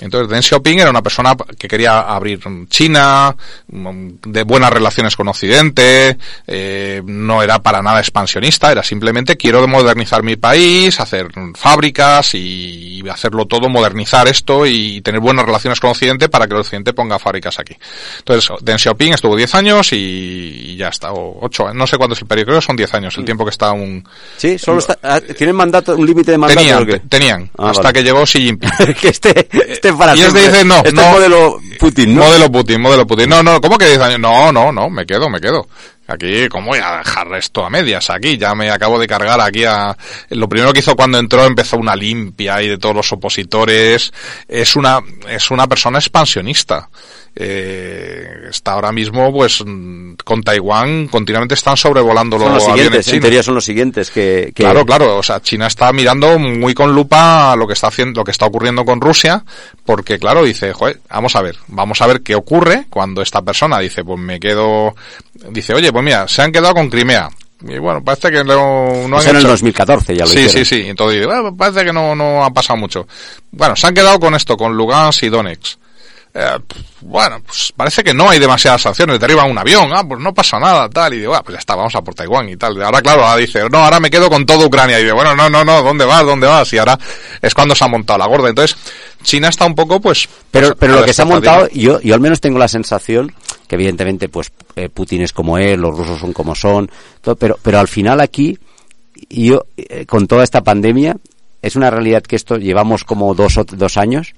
[SPEAKER 2] Entonces, Deng Xiaoping era una persona que quería abrir China, mm, de buenas relaciones con Occidente, eh, no era para nada expansionista, era simplemente quiero modernizar mi país, hacer fábricas y hacerlo todo, modernizar esto y tener buenas relaciones con Occidente para que el Occidente ponga fábricas aquí. Entonces, Deng Xiaoping estuvo 10 años y, ya está, o 8, no sé cuánto es el periodo, creo que son 10 años, el tiempo que está un...
[SPEAKER 1] Sí, solo está, ah, tienen mandato, un límite de mandato.
[SPEAKER 2] Tenían, tenían,
[SPEAKER 1] Ah,
[SPEAKER 2] hasta
[SPEAKER 1] vale.
[SPEAKER 2] que llegó Xi Jinping. *laughs*
[SPEAKER 1] que este, este para
[SPEAKER 2] Y este
[SPEAKER 1] siempre.
[SPEAKER 2] dice, no,
[SPEAKER 1] este
[SPEAKER 2] no.
[SPEAKER 1] modelo Putin, ¿no?
[SPEAKER 2] Modelo Putin, modelo Putin. No, no, ¿cómo que 10 años? No, no, no, me quedo, me quedo. Aquí, ¿cómo voy a dejar esto a medias? Aquí ya me acabo de cargar aquí a... Lo primero que hizo cuando entró empezó una limpia ahí de todos los opositores. Es una, es una persona expansionista. Eh, está ahora mismo, pues, con Taiwán continuamente están sobrevolando
[SPEAKER 1] Son los
[SPEAKER 2] aviones
[SPEAKER 1] siguientes, en teoría son los siguientes que, que-
[SPEAKER 2] Claro, claro, o sea, China está mirando muy con lupa lo que está haciendo, lo que está ocurriendo con Rusia, porque claro, dice, joder, vamos a ver, vamos a ver qué ocurre cuando esta persona dice, pues me quedo, dice, oye, pues mira, se han quedado con Crimea. Y bueno, parece que no, no han
[SPEAKER 1] Eso en el
[SPEAKER 2] hecho-
[SPEAKER 1] 2014 ya lo
[SPEAKER 2] Sí,
[SPEAKER 1] hicieron.
[SPEAKER 2] sí, sí. Entonces, "Bueno, parece que no, no ha pasado mucho. Bueno, se han quedado con esto, con Lugansk y Donetsk. eh, bueno, pues parece que no hay demasiadas sanciones, derriban un avión, ah, pues no pasa nada, tal, y digo, ah, pues ya está, vamos a por Taiwán y tal. Ahora, claro, ahora dice, no, ahora me quedo con toda Ucrania, y digo, bueno, no, no, no, ¿dónde vas, dónde vas? Y ahora es cuando se ha montado la gorda. Entonces, China está un poco, pues...
[SPEAKER 1] Pero, pero lo que se ha montado, yo, yo al menos tengo la sensación que evidentemente pues eh, Putin es como él, los rusos son como son, todo, pero, pero al final aquí, yo, eh, con toda esta pandemia, es una realidad que esto llevamos como dos, o- dos años,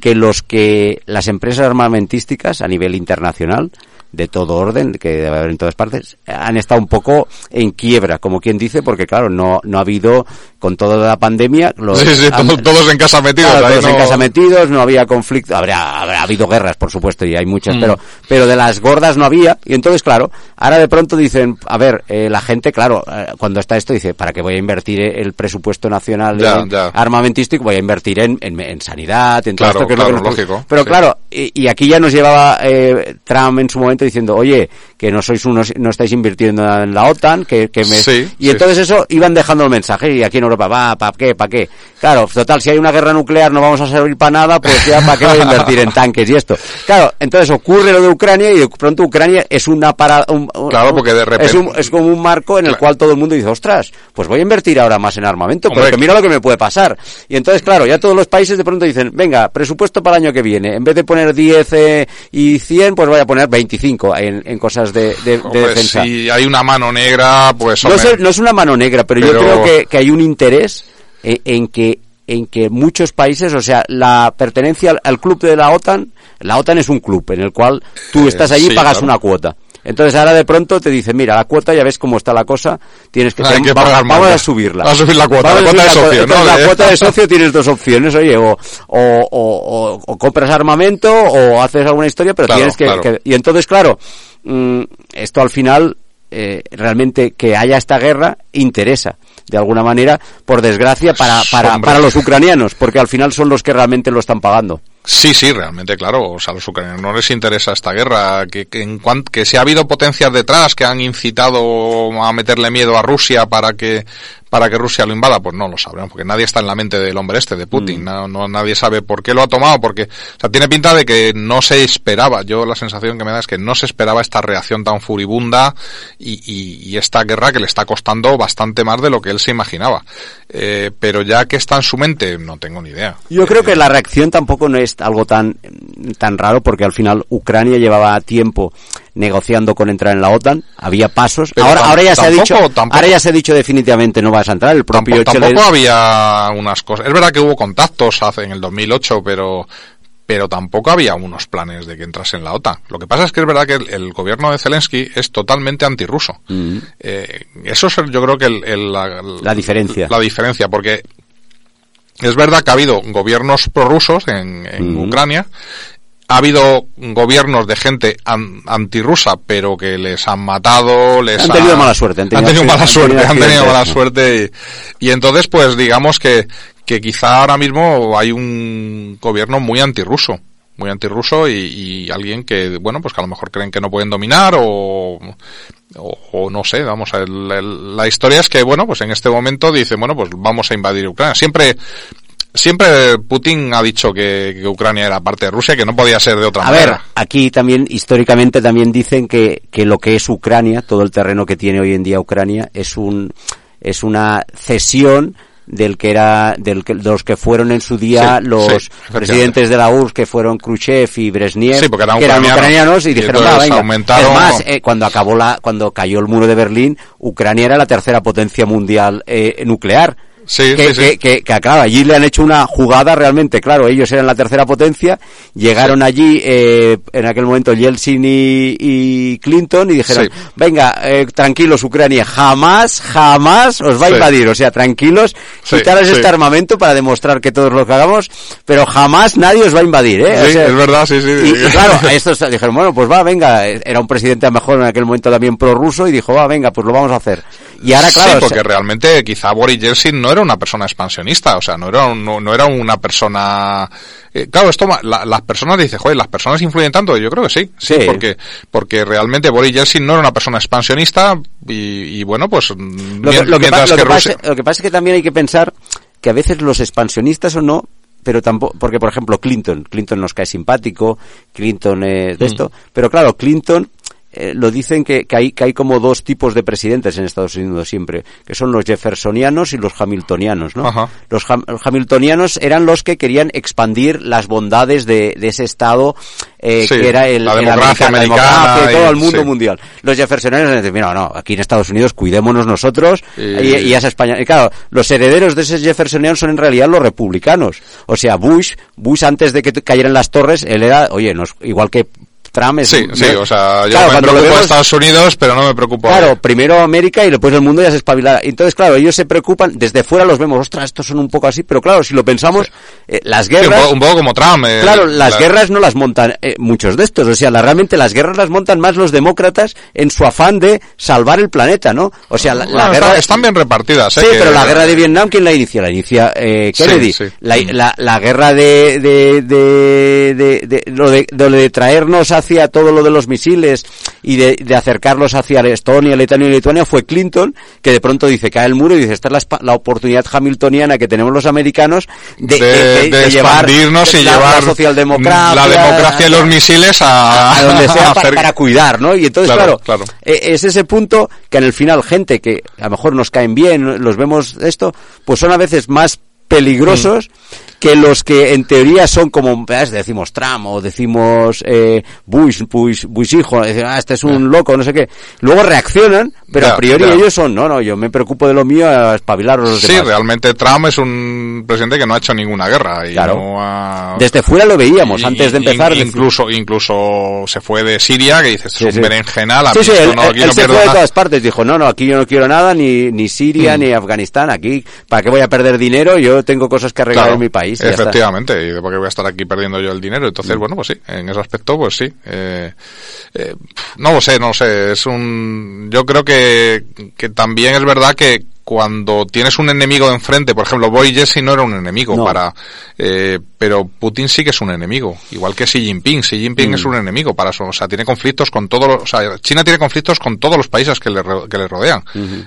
[SPEAKER 1] que los que las empresas armamentísticas a nivel internacional de todo orden que debe haber en todas partes han estado un poco en quiebra como quien dice porque claro no no ha habido con toda la pandemia los,
[SPEAKER 2] Sí, sí,
[SPEAKER 1] han-
[SPEAKER 2] todo- todos en casa metidos.
[SPEAKER 1] Claro, todos en
[SPEAKER 2] no-
[SPEAKER 1] casa metidos, no había conflicto, habría, habrá habido guerras, por supuesto, y hay muchas,
[SPEAKER 2] Mm.
[SPEAKER 1] pero, pero de las gordas no había, y entonces, claro, ahora de pronto dicen, a ver, eh, la gente, claro, eh, cuando está esto, dice, ¿para qué voy a invertir el presupuesto nacional
[SPEAKER 2] Ya,
[SPEAKER 1] en
[SPEAKER 2] ya.
[SPEAKER 1] armamentístico? Voy a invertir en, en, en sanidad, en todo
[SPEAKER 2] Claro,
[SPEAKER 1] esto que es lo que nos-
[SPEAKER 2] lógico,
[SPEAKER 1] Pero
[SPEAKER 2] sí.
[SPEAKER 1] claro, y, y aquí ya nos llevaba eh, Trump en su momento diciendo, oye, que no sois unos, no estáis invirtiendo en la OTAN, que, que me...
[SPEAKER 2] Sí,
[SPEAKER 1] y
[SPEAKER 2] sí.
[SPEAKER 1] entonces eso iban dejando el mensaje, y aquí en Europa, va, ¿para qué? ¿Para qué? Claro, total, si hay una guerra nuclear no vamos a servir para nada, pues ya, ¿para qué voy a invertir en tanques y esto? Claro, entonces ocurre lo de Ucrania y de pronto Ucrania es una para... un- un-
[SPEAKER 2] Claro, porque de repente-
[SPEAKER 1] Es, un- es como un marco en el
[SPEAKER 2] Claro.
[SPEAKER 1] cual todo el mundo dice, ostras, pues voy a invertir ahora más en armamento,
[SPEAKER 2] Hombre,
[SPEAKER 1] porque mira lo que me puede pasar. Y entonces, claro, ya todos los países de pronto dicen, venga, presupuesto para el año que viene, en vez de poner 10 eh, y 100, pues voy a poner 25 en, en cosas de, de- de
[SPEAKER 2] Hombre,
[SPEAKER 1] defensa.
[SPEAKER 2] si hay una mano negra, pues
[SPEAKER 1] No, es, no es una mano negra, pero, yo creo que, que hay un interés en, en que en que muchos países, o sea, la pertenencia al, al club de la OTAN, la OTAN es un club en el cual tú
[SPEAKER 2] Eh,
[SPEAKER 1] estás allí y
[SPEAKER 2] sí,
[SPEAKER 1] pagas
[SPEAKER 2] claro.
[SPEAKER 1] una cuota. Entonces ahora de pronto te dicen, mira, la cuota ya ves cómo está la cosa, tienes que,
[SPEAKER 2] Hay que pagar
[SPEAKER 1] vamos a subirla.
[SPEAKER 2] Vamos a subir la cuota, la cuota de socio.
[SPEAKER 1] La cuota de socio tienes dos opciones, oye, o, o, o, o- compras armamento o haces alguna historia, pero
[SPEAKER 2] Claro,
[SPEAKER 1] tienes que,
[SPEAKER 2] claro.
[SPEAKER 1] que- y entonces claro, mm, esto al final eh, realmente que haya esta guerra interesa de alguna manera, por desgracia, para, para, para los ucranianos, porque al final son los que realmente lo están pagando.
[SPEAKER 2] Sí, sí, realmente, claro. O sea, a los ucranianos no les interesa esta guerra. Que, que, en cuan- que si ha habido potencias detrás que han incitado a meterle miedo a Rusia para que para que Rusia lo invada, pues no lo sabremos, porque nadie está en la mente del hombre este, de Putin. No, no- nadie sabe por qué lo ha tomado, porque o sea, tiene pinta de que no se esperaba. Yo la sensación que me da es que no se esperaba esta reacción tan furibunda y, y- y esta guerra que le está costando bastante más de lo que él se imaginaba. Eh, pero ya que está en su mente, no tengo ni idea.
[SPEAKER 1] Yo creo
[SPEAKER 2] Eh,
[SPEAKER 1] que la reacción tampoco no es algo tan, tan raro, porque al final Ucrania llevaba tiempo negociando con entrar en la OTAN, había pasos,
[SPEAKER 2] Pero
[SPEAKER 1] ahora, ya se ha dicho,
[SPEAKER 2] tampoco-
[SPEAKER 1] ahora ya se ha dicho definitivamente no vas a entrar, el propio
[SPEAKER 2] Tampoco, tampoco había unas cosas. Es verdad que hubo contactos hace en el 2008, pero pero tampoco había unos planes de que entrase en la OTAN. Lo que pasa es que es verdad que el, el gobierno de Zelensky es totalmente antirruso.
[SPEAKER 1] Mm.
[SPEAKER 2] Eh, eso es yo creo que el- el- la,
[SPEAKER 1] La diferencia.
[SPEAKER 2] La diferencia, porque es verdad que ha habido gobiernos prorrusos en, en
[SPEAKER 1] Mm.
[SPEAKER 2] Ucrania. Ha habido gobiernos de gente an- antirrusa, pero que les han matado, les
[SPEAKER 1] Han
[SPEAKER 2] ha-
[SPEAKER 1] tenido mala suerte, han tenido
[SPEAKER 2] mala
[SPEAKER 1] accidentes, han
[SPEAKER 2] suerte,
[SPEAKER 1] tenido
[SPEAKER 2] han tenido mala suerte. Y, y entonces, pues digamos que, que quizá ahora mismo hay un gobierno muy antirruso, muy antirruso y, y alguien que, bueno, pues que a lo mejor creen que no pueden dominar o, o, o no sé, vamos a ver, la, la historia es que, bueno, pues en este momento dicen, bueno, pues vamos a invadir Ucrania. Siempre, siempre Putin ha dicho que, que Ucrania era parte de Rusia, que no podía ser de otra
[SPEAKER 1] A ver,
[SPEAKER 2] manera.
[SPEAKER 1] aquí también, históricamente también dicen que, que lo que es Ucrania, todo el terreno que tiene hoy en día Ucrania, es un, es una cesión del que era, del que, de los que fueron en su día
[SPEAKER 2] Sí,
[SPEAKER 1] los
[SPEAKER 2] sí,
[SPEAKER 1] presidentes de la URSS, que fueron Khrushchev y Brezhnev,
[SPEAKER 2] Sí, porque eran
[SPEAKER 1] que eran
[SPEAKER 2] ucranianos.
[SPEAKER 1] y
[SPEAKER 2] Y
[SPEAKER 1] dijeron, va, venga.
[SPEAKER 2] aumentaron-
[SPEAKER 1] Es más, eh, cuando acabó la, cuando cayó el muro de Berlín, Ucrania era la tercera potencia mundial eh, nuclear.
[SPEAKER 2] Sí,
[SPEAKER 1] que,
[SPEAKER 2] sí,
[SPEAKER 1] que- que, que, claro, allí le han hecho una jugada realmente, claro, ellos eran la tercera potencia, llegaron allí eh, en aquel momento Yeltsin y, y Clinton y dijeron, venga, eh, tranquilos Ucrania, jamás, jamás os va a invadir, o sea, tranquilos, quitaros este armamento para demostrar que todos lo que hagamos, pero jamás nadie os va a invadir, ¿eh? O sea,
[SPEAKER 2] es verdad, sí, sí.
[SPEAKER 1] y, y claro, a estos dijeron, bueno, pues va, venga, era un presidente a lo mejor en aquel momento también prorruso y dijo, va, venga, pues lo vamos a hacer. Y ahora, claro,
[SPEAKER 2] sí,
[SPEAKER 1] o sea,
[SPEAKER 2] porque realmente quizá Boris Yeltsin no era una persona expansionista, o sea, no era, un- no, no era una persona... eh, claro, esto, ma- la- las personas dicen, joder, las personas influyen tanto, yo creo que sí, sí,
[SPEAKER 1] Sí.
[SPEAKER 2] porque porque realmente Boris Yeltsin no era una persona expansionista y, y bueno, pues
[SPEAKER 1] Lo que,
[SPEAKER 2] mien-
[SPEAKER 1] lo que
[SPEAKER 2] mientras
[SPEAKER 1] pa- lo
[SPEAKER 2] que
[SPEAKER 1] que
[SPEAKER 2] Rusia...
[SPEAKER 1] pasa, lo que pasa es que también hay que pensar que a veces los expansionistas o no pero tampoco, porque por ejemplo Clinton, Clinton nos cae simpático, Clinton eh, de esto, pero claro, Clinton eh, lo dicen que, que, hay, que hay como dos tipos de presidentes en Estados Unidos siempre, que son los jeffersonianos y los hamiltonianos, ¿no?
[SPEAKER 2] Ajá.
[SPEAKER 1] Los, ham- los hamiltonianos eran los que querían expandir las bondades de, de ese estado eh,
[SPEAKER 2] Sí,
[SPEAKER 1] que era el,
[SPEAKER 2] la
[SPEAKER 1] el
[SPEAKER 2] democracia
[SPEAKER 1] la democracia y todo el mundo
[SPEAKER 2] sí.
[SPEAKER 1] mundial. Los jeffersonianos dicen, mira, no, aquí en Estados Unidos cuidémonos nosotros
[SPEAKER 2] Y-
[SPEAKER 1] y, y es España. Y claro, los herederos de esos jeffersonianos son en realidad los republicanos. O sea, Bush, Bush antes de que cayeran las torres, él era, oye, nos, igual que Trump es...
[SPEAKER 2] Sí, sí, o sea, yo
[SPEAKER 1] Claro,
[SPEAKER 2] me preocupo
[SPEAKER 1] vemos-
[SPEAKER 2] Estados Unidos, pero no me preocupo
[SPEAKER 1] Claro, primero América y después el mundo ya se espabilará. Entonces, claro, ellos se preocupan, desde fuera los vemos, ostras, estos son un poco así, pero claro, si lo pensamos, eh, las
[SPEAKER 2] Sí, un,
[SPEAKER 1] guerras...
[SPEAKER 2] poco, un poco como Trump. eh,
[SPEAKER 1] Claro, las
[SPEAKER 2] la-
[SPEAKER 1] guerras no las montan eh, muchos de estos, o sea, la- realmente las guerras las montan más los demócratas en su afán de salvar el planeta, ¿no? O sea, la, guerra...
[SPEAKER 2] están, están bien repartidas. ¿eh?
[SPEAKER 1] Sí,
[SPEAKER 2] que-
[SPEAKER 1] pero la guerra de Vietnam, ¿quién la inicia? La inicia eh, Kennedy.
[SPEAKER 2] sí.
[SPEAKER 1] La, la, la guerra de, de, de, de, de- lo de, de de traernos hacia todo lo de los misiles y de, de acercarlos hacia Estonia, Letonia y Lituania fue Clinton, que de pronto dice, cae el muro y dice, esta es la, la oportunidad hamiltoniana que tenemos los americanos de,
[SPEAKER 2] de,
[SPEAKER 1] llevar
[SPEAKER 2] expandirnos y
[SPEAKER 1] la,
[SPEAKER 2] llevar
[SPEAKER 1] la socialdemocracia,
[SPEAKER 2] la democracia y los misiles a,
[SPEAKER 1] a donde sea *laughs*
[SPEAKER 2] a
[SPEAKER 1] para, cuidar, ¿no? Y entonces,
[SPEAKER 2] Claro,
[SPEAKER 1] claro,
[SPEAKER 2] claro.
[SPEAKER 1] eh, es ese punto que en el final gente que a lo mejor nos caen bien, los vemos esto, pues son a veces más peligrosos que los que en teoría son como, ¿ves? decimos Trump o decimos eh, Bush, Bush, Bush hijo, decimos, ah, este es un loco, no sé qué. Luego reaccionan, pero
[SPEAKER 2] Ya,
[SPEAKER 1] a priori
[SPEAKER 2] ya.
[SPEAKER 1] ellos son, no, no, yo me preocupo de lo mío a espabilar a los
[SPEAKER 2] Sí,
[SPEAKER 1] demás.
[SPEAKER 2] realmente Trump es un presidente que no ha hecho ninguna guerra y
[SPEAKER 1] Claro.
[SPEAKER 2] no ha...
[SPEAKER 1] Desde fuera lo veíamos,
[SPEAKER 2] y-
[SPEAKER 1] antes de empezar.
[SPEAKER 2] in- incluso incluso se fue de Siria que dices
[SPEAKER 1] Sí,
[SPEAKER 2] es un berenjenal a
[SPEAKER 1] Sí,
[SPEAKER 2] mí
[SPEAKER 1] sí,
[SPEAKER 2] esto
[SPEAKER 1] él,
[SPEAKER 2] no, aquí
[SPEAKER 1] él
[SPEAKER 2] no
[SPEAKER 1] se fue de
[SPEAKER 2] nada.
[SPEAKER 1] todas partes. Dijo, no, no, aquí yo no quiero nada, ni, ni Siria,
[SPEAKER 2] Mm.
[SPEAKER 1] ni Afganistán. Aquí, ¿para qué voy a perder dinero? Yo tengo cosas que arreglar
[SPEAKER 2] Claro,
[SPEAKER 1] en mi país. y ya está.
[SPEAKER 2] efectivamente, y de por qué voy a estar aquí perdiendo yo el dinero. Entonces,
[SPEAKER 1] Mm.
[SPEAKER 2] bueno, pues sí, en ese aspecto, pues sí. Eh, eh, no lo sé, no lo sé. Es un, yo creo que, que también es verdad que cuando tienes un enemigo de enfrente, por ejemplo, Boy Jesse no era un enemigo
[SPEAKER 1] No.
[SPEAKER 2] para, eh, pero Putin sí que es un enemigo, igual que Xi Jinping. Xi Jinping
[SPEAKER 1] Mm.
[SPEAKER 2] es un enemigo para eso, o sea, tiene conflictos con todos los, o sea, China tiene conflictos con todos los países que le, que le rodean,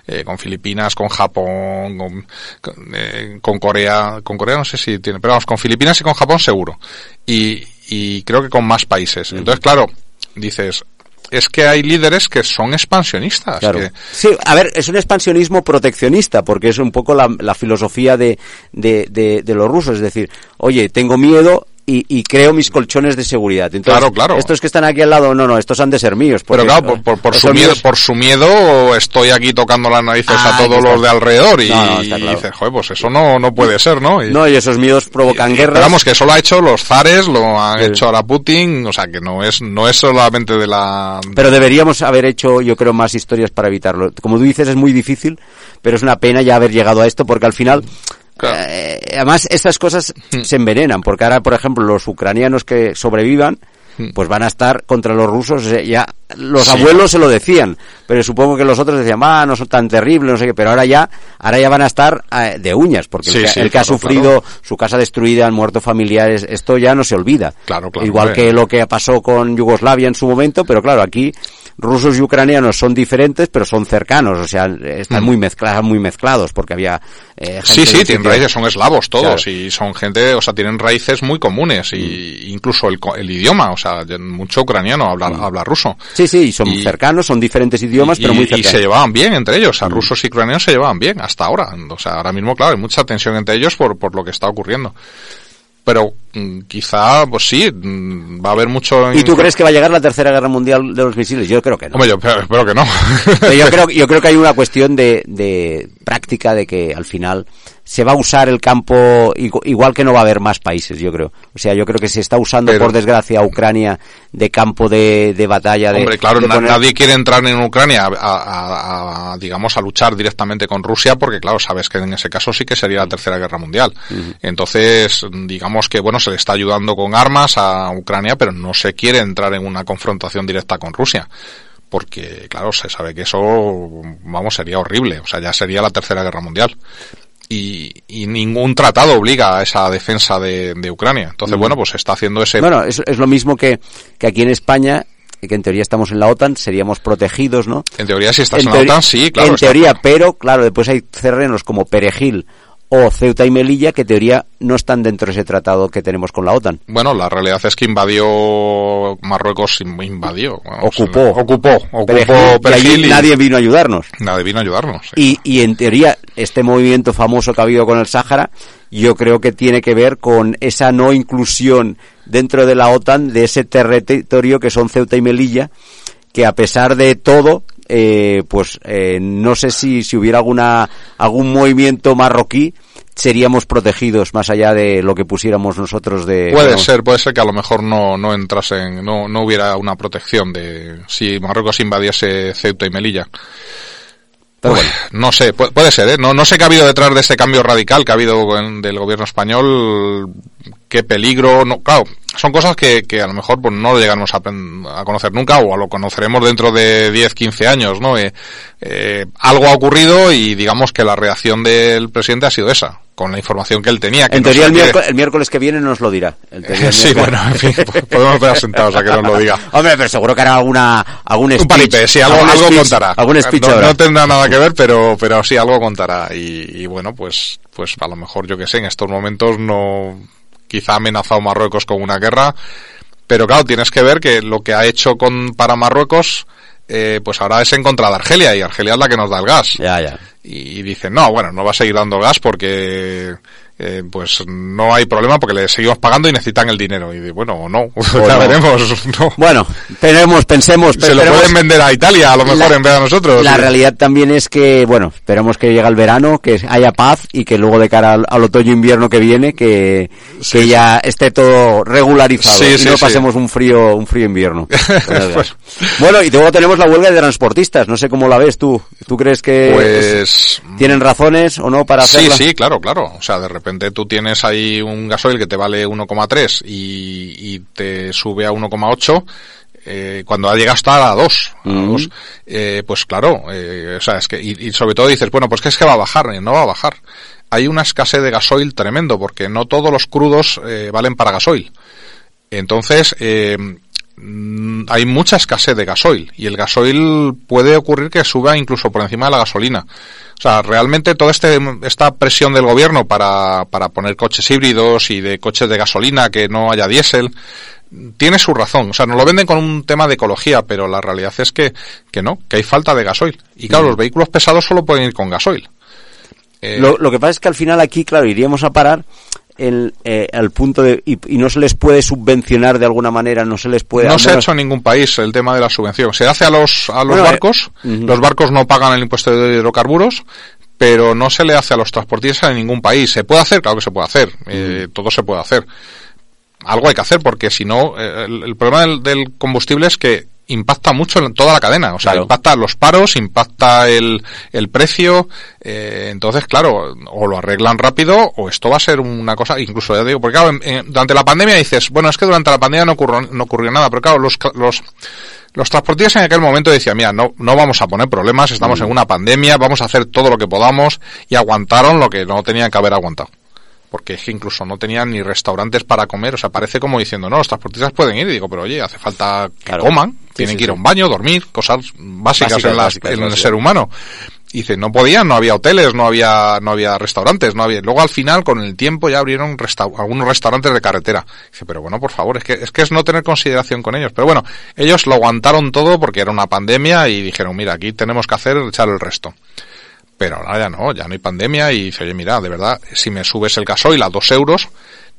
[SPEAKER 2] Eh, con Filipinas, con Japón, con, con, eh, con Corea, con Corea no sé si tiene, pero vamos, con Filipinas y con Japón seguro. Y, y creo que con más países. Entonces, claro, dices, es que hay líderes que son expansionistas.
[SPEAKER 1] Claro.
[SPEAKER 2] que-
[SPEAKER 1] Sí, a ver, es un expansionismo proteccionista, porque es un poco la, la filosofía de, de, de, de los rusos. Es decir, oye, tengo miedo y, y creo mis colchones de seguridad. Entonces,
[SPEAKER 2] Claro, claro.
[SPEAKER 1] Estos que están aquí al lado, no, no, estos han de ser míos.
[SPEAKER 2] Pero claro, por, por, su miedo,
[SPEAKER 1] míos.
[SPEAKER 2] por su miedo estoy aquí tocando las narices
[SPEAKER 1] Ah,
[SPEAKER 2] a todos los de alrededor y,
[SPEAKER 1] No, no, claro.
[SPEAKER 2] y dices, joder, pues eso no, no puede ser, ¿no? Y,
[SPEAKER 1] No, y esos miedos provocan guerras.
[SPEAKER 2] Pero vamos, que eso lo ha hecho los zares, lo han
[SPEAKER 1] Sí.
[SPEAKER 2] hecho ahora Putin, o sea, que no es, no es solamente de la...
[SPEAKER 1] Pero deberíamos haber hecho, yo creo, más historias para evitarlo. Como tú dices, es muy difícil, pero es una pena ya haber llegado a esto porque al final,
[SPEAKER 2] Claro.
[SPEAKER 1] eh, además, estas cosas
[SPEAKER 2] Hmm.
[SPEAKER 1] se envenenan, porque ahora, por ejemplo, los ucranianos que sobrevivan, pues van a estar contra los rusos, eh, ya los
[SPEAKER 2] Hmm. Sí.
[SPEAKER 1] abuelos se lo decían, pero supongo que los otros decían, ah, no son tan terribles, no sé qué, pero ahora ya, ahora ya van a estar eh, de uñas, porque el
[SPEAKER 2] Sí,
[SPEAKER 1] que,
[SPEAKER 2] sí,
[SPEAKER 1] el que ha
[SPEAKER 2] claro,
[SPEAKER 1] sufrido su casa destruida, han muerto familiares, esto ya no se olvida.
[SPEAKER 2] Claro, claro,
[SPEAKER 1] Igual que lo que pasó con Yugoslavia en su momento, pero claro, aquí rusos y ucranianos son diferentes, pero son cercanos, o sea, están
[SPEAKER 2] Mm.
[SPEAKER 1] muy mezclados, muy mezclados, porque había eh, gente
[SPEAKER 2] Sí, sí, tienen raíces, son eslavos todos
[SPEAKER 1] Claro.
[SPEAKER 2] y son gente, o sea, tienen raíces muy comunes y incluso el, el idioma, o sea, mucho ucraniano habla, habla ruso.
[SPEAKER 1] Sí, sí, y son
[SPEAKER 2] Y-
[SPEAKER 1] cercanos, son diferentes idiomas, pero
[SPEAKER 2] y,
[SPEAKER 1] muy
[SPEAKER 2] y
[SPEAKER 1] cercanos.
[SPEAKER 2] se llevaban bien entre ellos, o sea, rusos y ucranianos se llevaban bien hasta ahora. O sea, ahora mismo, claro, hay mucha tensión entre ellos por, por lo que está ocurriendo. Pero mm, quizá, pues sí, mm, va a haber mucho...
[SPEAKER 1] ¿Y tú crees que va a llegar la tercera guerra mundial de los misiles? Yo creo que no.
[SPEAKER 2] Hombre, yo espero, espero que no.
[SPEAKER 1] Pero yo *laughs* creo, yo creo que hay una cuestión de, de práctica de que al final se va a usar el campo igu- igual que no va a haber más países, yo creo. O sea, yo creo que se está usando,
[SPEAKER 2] Pero-
[SPEAKER 1] por desgracia, a Ucrania de campo de, de batalla. De,
[SPEAKER 2] Hombre, claro,
[SPEAKER 1] de
[SPEAKER 2] na-
[SPEAKER 1] poner-
[SPEAKER 2] nadie quiere entrar en Ucrania a, a- a- digamos, a luchar directamente con Rusia porque, claro, sabes que en ese caso sí que sería la tercera guerra mundial. Entonces, digamos que, bueno, se le está ayudando con armas a Ucrania, pero no se quiere entrar en una confrontación directa con Rusia. Porque, claro, se sabe que eso, vamos, sería horrible. O sea, ya sería la tercera guerra mundial. Y, y ningún tratado obliga a esa defensa de, de Ucrania. Entonces, bueno, pues se está haciendo ese...
[SPEAKER 1] Bueno, es, es lo mismo que, que aquí en España, que en teoría estamos en la OTAN, seríamos protegidos, ¿no?
[SPEAKER 2] en teoría, si estás en, la OTAN, sí, claro.
[SPEAKER 1] En teoría,
[SPEAKER 2] claro.
[SPEAKER 1] pero claro, después hay terrenos como Perejil o Ceuta y Melilla, que en teoría no están dentro de ese tratado que tenemos con la OTAN.
[SPEAKER 2] Bueno, la realidad es que invadió Marruecos, invadió.
[SPEAKER 1] Ocupó.
[SPEAKER 2] Ocupó, ocupó
[SPEAKER 1] Perejil, y
[SPEAKER 2] y
[SPEAKER 1] nadie vino a ayudarnos.
[SPEAKER 2] nadie vino a ayudarnos. sí.
[SPEAKER 1] Y, y en teoría, este movimiento famoso que ha habido con el Sáhara, yo creo que tiene que ver con esa no inclusión dentro de la OTAN de ese territorio que son Ceuta y Melilla, que a pesar de todo, eh, pues eh, no sé si, si hubiera alguna algún movimiento marroquí seríamos protegidos más allá de lo que pusiéramos nosotros de
[SPEAKER 2] Puede ser, puede ser que a lo mejor no, no entrasen, no, no hubiera una protección de si Marruecos invadiese Ceuta y Melilla.
[SPEAKER 1] Pero bueno.
[SPEAKER 2] No sé, pu- puede ser, ¿eh? No, no sé qué ha habido detrás de este cambio radical que ha habido en- del gobierno español, qué peligro, no, claro, son cosas que, que a lo mejor pues, no llegamos a, a conocer nunca o lo conoceremos dentro de 10, 15 años, ¿no? Eh, eh, algo ha ocurrido y digamos que la reacción del presidente ha sido esa, con la información que él tenía. Que
[SPEAKER 1] en teoría el miércoles, el miércoles que viene nos lo dirá. Teoría el
[SPEAKER 2] Sí, bueno, en fin, podemos estar sentados a que nos lo diga. *laughs*
[SPEAKER 1] Hombre, pero seguro que hará alguna, algún speech.
[SPEAKER 2] Un paripé, sí, algo, algo
[SPEAKER 1] speech-
[SPEAKER 2] contará.
[SPEAKER 1] Algún speech
[SPEAKER 2] no tendrá nada que ver, pero, pero sí, algo contará. Y, y bueno, pues, pues a lo mejor, yo que sé, en estos momentos no, quizá ha amenazado Marruecos con una guerra, pero claro, tienes que ver que lo que ha hecho con, para Marruecos, eh, pues ahora es en contra de Argelia, y Argelia es la que nos da el gas.
[SPEAKER 1] Ya, ya.
[SPEAKER 2] Y dicen, no, bueno, no va a seguir dando gas porque, eh, pues no hay problema porque le seguimos pagando y necesitan el dinero. Y bueno, o no, *laughs* ya
[SPEAKER 1] no.
[SPEAKER 2] veremos, *laughs* no.
[SPEAKER 1] Bueno, tenemos, pensemos,
[SPEAKER 2] Se lo pueden vender a Italia, a lo mejor,
[SPEAKER 1] La-
[SPEAKER 2] en vez de a nosotros.
[SPEAKER 1] La
[SPEAKER 2] Sí.
[SPEAKER 1] realidad también es que, bueno, esperemos que llegue el verano, que haya paz y que luego de cara al, al otoño-invierno que viene, que, que ya esté todo regularizado
[SPEAKER 2] Sí,
[SPEAKER 1] y
[SPEAKER 2] sí,
[SPEAKER 1] no
[SPEAKER 2] sí.
[SPEAKER 1] pasemos un frío, un frío invierno. *laughs*
[SPEAKER 2] Bueno.
[SPEAKER 1] bueno, y luego tenemos la huelga de transportistas. No sé cómo la ves tú. ¿Tú crees que
[SPEAKER 2] Pues...
[SPEAKER 1] tienen razones o no para
[SPEAKER 2] Sí,
[SPEAKER 1] hacerla?
[SPEAKER 2] sí, claro, claro. O sea, de repente tú tienes ahí un gasoil que te vale 1,3 y, y te sube a 1,8 eh, cuando ha llegado hasta a 2. a
[SPEAKER 1] Mm.
[SPEAKER 2] 2, eh, pues claro, eh, o sea, es que, y, y sobre todo dices, bueno, pues que es que va a bajar, eh, no va a bajar. Hay una escasez de gasoil tremendo porque no todos los crudos eh, valen para gasoil. Entonces, eh, hay mucha escasez de gasoil y el gasoil puede ocurrir que suba incluso por encima de la gasolina. O sea, realmente toda este, esta presión del gobierno para, para poner coches híbridos y de coches de gasolina que no haya diésel, tiene su razón. O sea, nos lo venden con un tema de ecología, pero la realidad es que, que no, que hay falta de gasoil. Y claro, los vehículos pesados solo pueden ir con gasoil. Eh,
[SPEAKER 1] Lo, lo que pasa es que al final aquí, claro, iríamos a parar eh, al punto de... Y, y no se les puede subvencionar de alguna manera, no se les puede...
[SPEAKER 2] no se ha hecho en ningún país el tema de la subvención. Se hace a los, a los
[SPEAKER 1] Bueno, eh,
[SPEAKER 2] barcos.
[SPEAKER 1] ujú.
[SPEAKER 2] Los barcos no pagan el impuesto de hidrocarburos, pero no se le hace a los transportistas en ningún país. ¿Se puede hacer? Claro que se puede hacer. Eh, todo se puede hacer. Algo hay que hacer porque si no, eh, el, el problema del, del combustible es que impacta mucho en toda la cadena. O sea,
[SPEAKER 1] Claro.
[SPEAKER 2] impacta los paros, impacta el, el precio. eh, entonces, claro, o lo arreglan rápido o esto va a ser una cosa, incluso ya digo, porque claro, en- en- durante la pandemia dices, bueno, es que durante la pandemia no ocurrió, no ocurrió nada, pero claro, los, los, los transportistas en aquel momento decían, mira, no, no vamos a poner problemas, estamos en una pandemia, vamos a hacer todo lo que podamos y aguantaron lo que no tenían que haber aguantado. Porque es que incluso no tenían ni restaurantes para comer, o sea, parece como diciendo, no, los transportistas pueden ir, y digo, pero oye, hace falta que
[SPEAKER 1] Claro.
[SPEAKER 2] coman,
[SPEAKER 1] Sí,
[SPEAKER 2] tienen
[SPEAKER 1] sí,
[SPEAKER 2] que ir a un baño, dormir, cosas básicas,
[SPEAKER 1] Básicas,
[SPEAKER 2] en, las-
[SPEAKER 1] básicas,
[SPEAKER 2] en el ser humano. Y dice, no podían, no había hoteles, no había, no había restaurantes, no había. Luego al final, con el tiempo, ya abrieron resta- algunos restaurantes de carretera. Dice, pero bueno, por favor, es que, es que es no tener consideración con ellos. Pero bueno, ellos lo aguantaron todo porque era una pandemia y dijeron, mira, aquí tenemos que hacer, echar el resto. Pero ahora ya no, ya no hay pandemia y dice, oye, mira, de verdad, si me subes el gasoil a dos euros,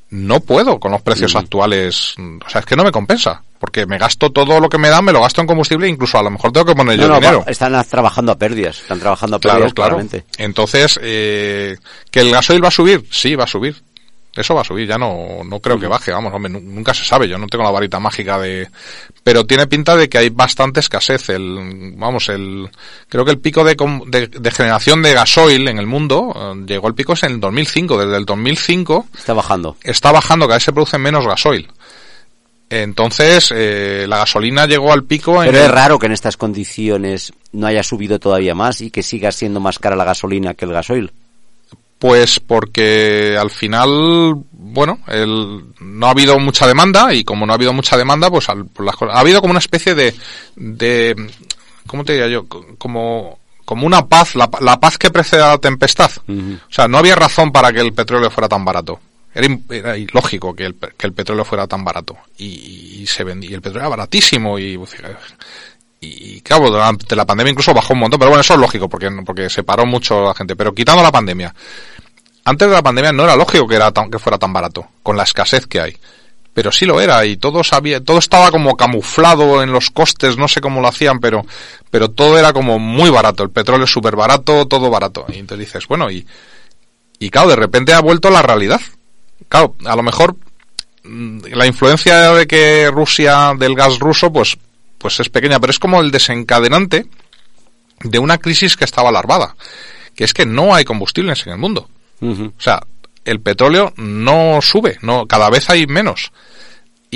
[SPEAKER 2] no puedo con los precios actuales. O sea, es que no me compensa. Porque me gasto todo lo que me dan, me lo gasto en combustible, incluso a lo mejor tengo que poner yo
[SPEAKER 1] No, no,
[SPEAKER 2] dinero.
[SPEAKER 1] están trabajando a pérdidas, están trabajando a pérdidas
[SPEAKER 2] claro.
[SPEAKER 1] claramente.
[SPEAKER 2] Entonces, eh, ¿que el gasoil va a subir? Sí, va a subir. Eso va a subir, ya no, no creo que baje, vamos, hombre, nu- nunca se sabe, yo no tengo la varita mágica de... Pero tiene pinta de que hay bastante escasez, el, vamos, el, creo que el pico de, de, de generación de gasoil en el mundo, eh, llegó el pico es en el 2005, desde el 2005
[SPEAKER 1] Está bajando.
[SPEAKER 2] está bajando, cada vez se produce menos gasoil. Entonces, eh, la gasolina llegó al pico en...
[SPEAKER 1] Pero es raro que en estas condiciones no haya subido todavía más y que siga siendo más cara la gasolina que el gasoil.
[SPEAKER 2] Pues porque al final, bueno, el, no ha habido mucha demanda y como no ha habido mucha demanda, pues al- las cosas- ha habido como una especie de, de, ¿cómo te diría yo? Co- Como, como una paz, la, la paz que precede a la tempestad. O sea, no había razón para que el petróleo fuera tan barato. Era, era ilógico que el, que el petróleo fuera tan barato. Y, y se vendía, y el petróleo era baratísimo y, y claro, durante la pandemia incluso bajó un montón, pero bueno, eso es lógico porque, porque separó mucho a la gente. Pero quitando la pandemia, antes de la pandemia no era lógico que, era tan- que fuera tan barato, con la escasez que hay. Pero sí lo era y todo sabía, todo estaba como camuflado en los costes, no sé cómo lo hacían, pero, pero todo era como muy barato. El petróleo súper barato, todo barato. Y entonces dices, bueno, y, y claro, de repente ha vuelto la realidad. Claro, a lo mejor mm, la influencia de que Rusia, del gas ruso, pues, pues es pequeña, pero es como el desencadenante de una crisis que estaba alarmada. Que es que no hay combustibles en el mundo. O sea, el petróleo no sube, no, cada vez hay menos.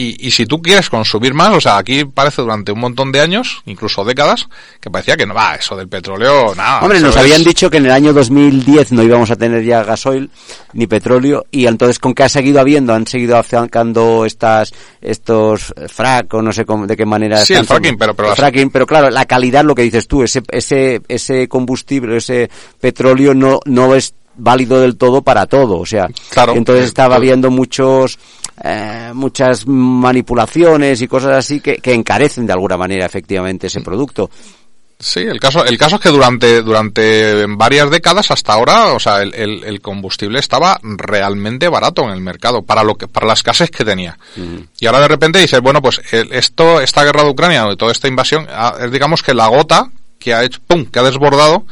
[SPEAKER 2] Y, y si tú quieres consumir más, o sea, aquí parece durante un montón de años, incluso décadas, que parecía que no va, eso del petróleo, nada.
[SPEAKER 1] Hombre, nos
[SPEAKER 2] es-
[SPEAKER 1] habían dicho que en el año 2010 no íbamos a tener ya gasoil ni petróleo y entonces con qué ha seguido habiendo, han seguido sacando estas estos frac o no sé cómo, de qué manera
[SPEAKER 2] Sí, el fracking, pero- pero
[SPEAKER 1] el
[SPEAKER 2] las-
[SPEAKER 1] fracking, pero claro, la calidad lo que dices tú, ese ese ese combustible, ese petróleo no no es válido del todo para todo, o sea,
[SPEAKER 2] Claro.
[SPEAKER 1] entonces estaba habiendo muchos eh, muchas manipulaciones y cosas así que, que encarecen de alguna manera efectivamente ese producto.
[SPEAKER 2] Sí, el caso, el caso es que durante, durante varias décadas hasta ahora, o sea, el, el- el combustible estaba realmente barato en el mercado para lo que, para la escasez que tenía. Y ahora de repente dices, bueno, pues el- esto, esta guerra de Ucrania toda esta invasión, ah, es digamos que la gota que ha hecho, pum, que ha desbordado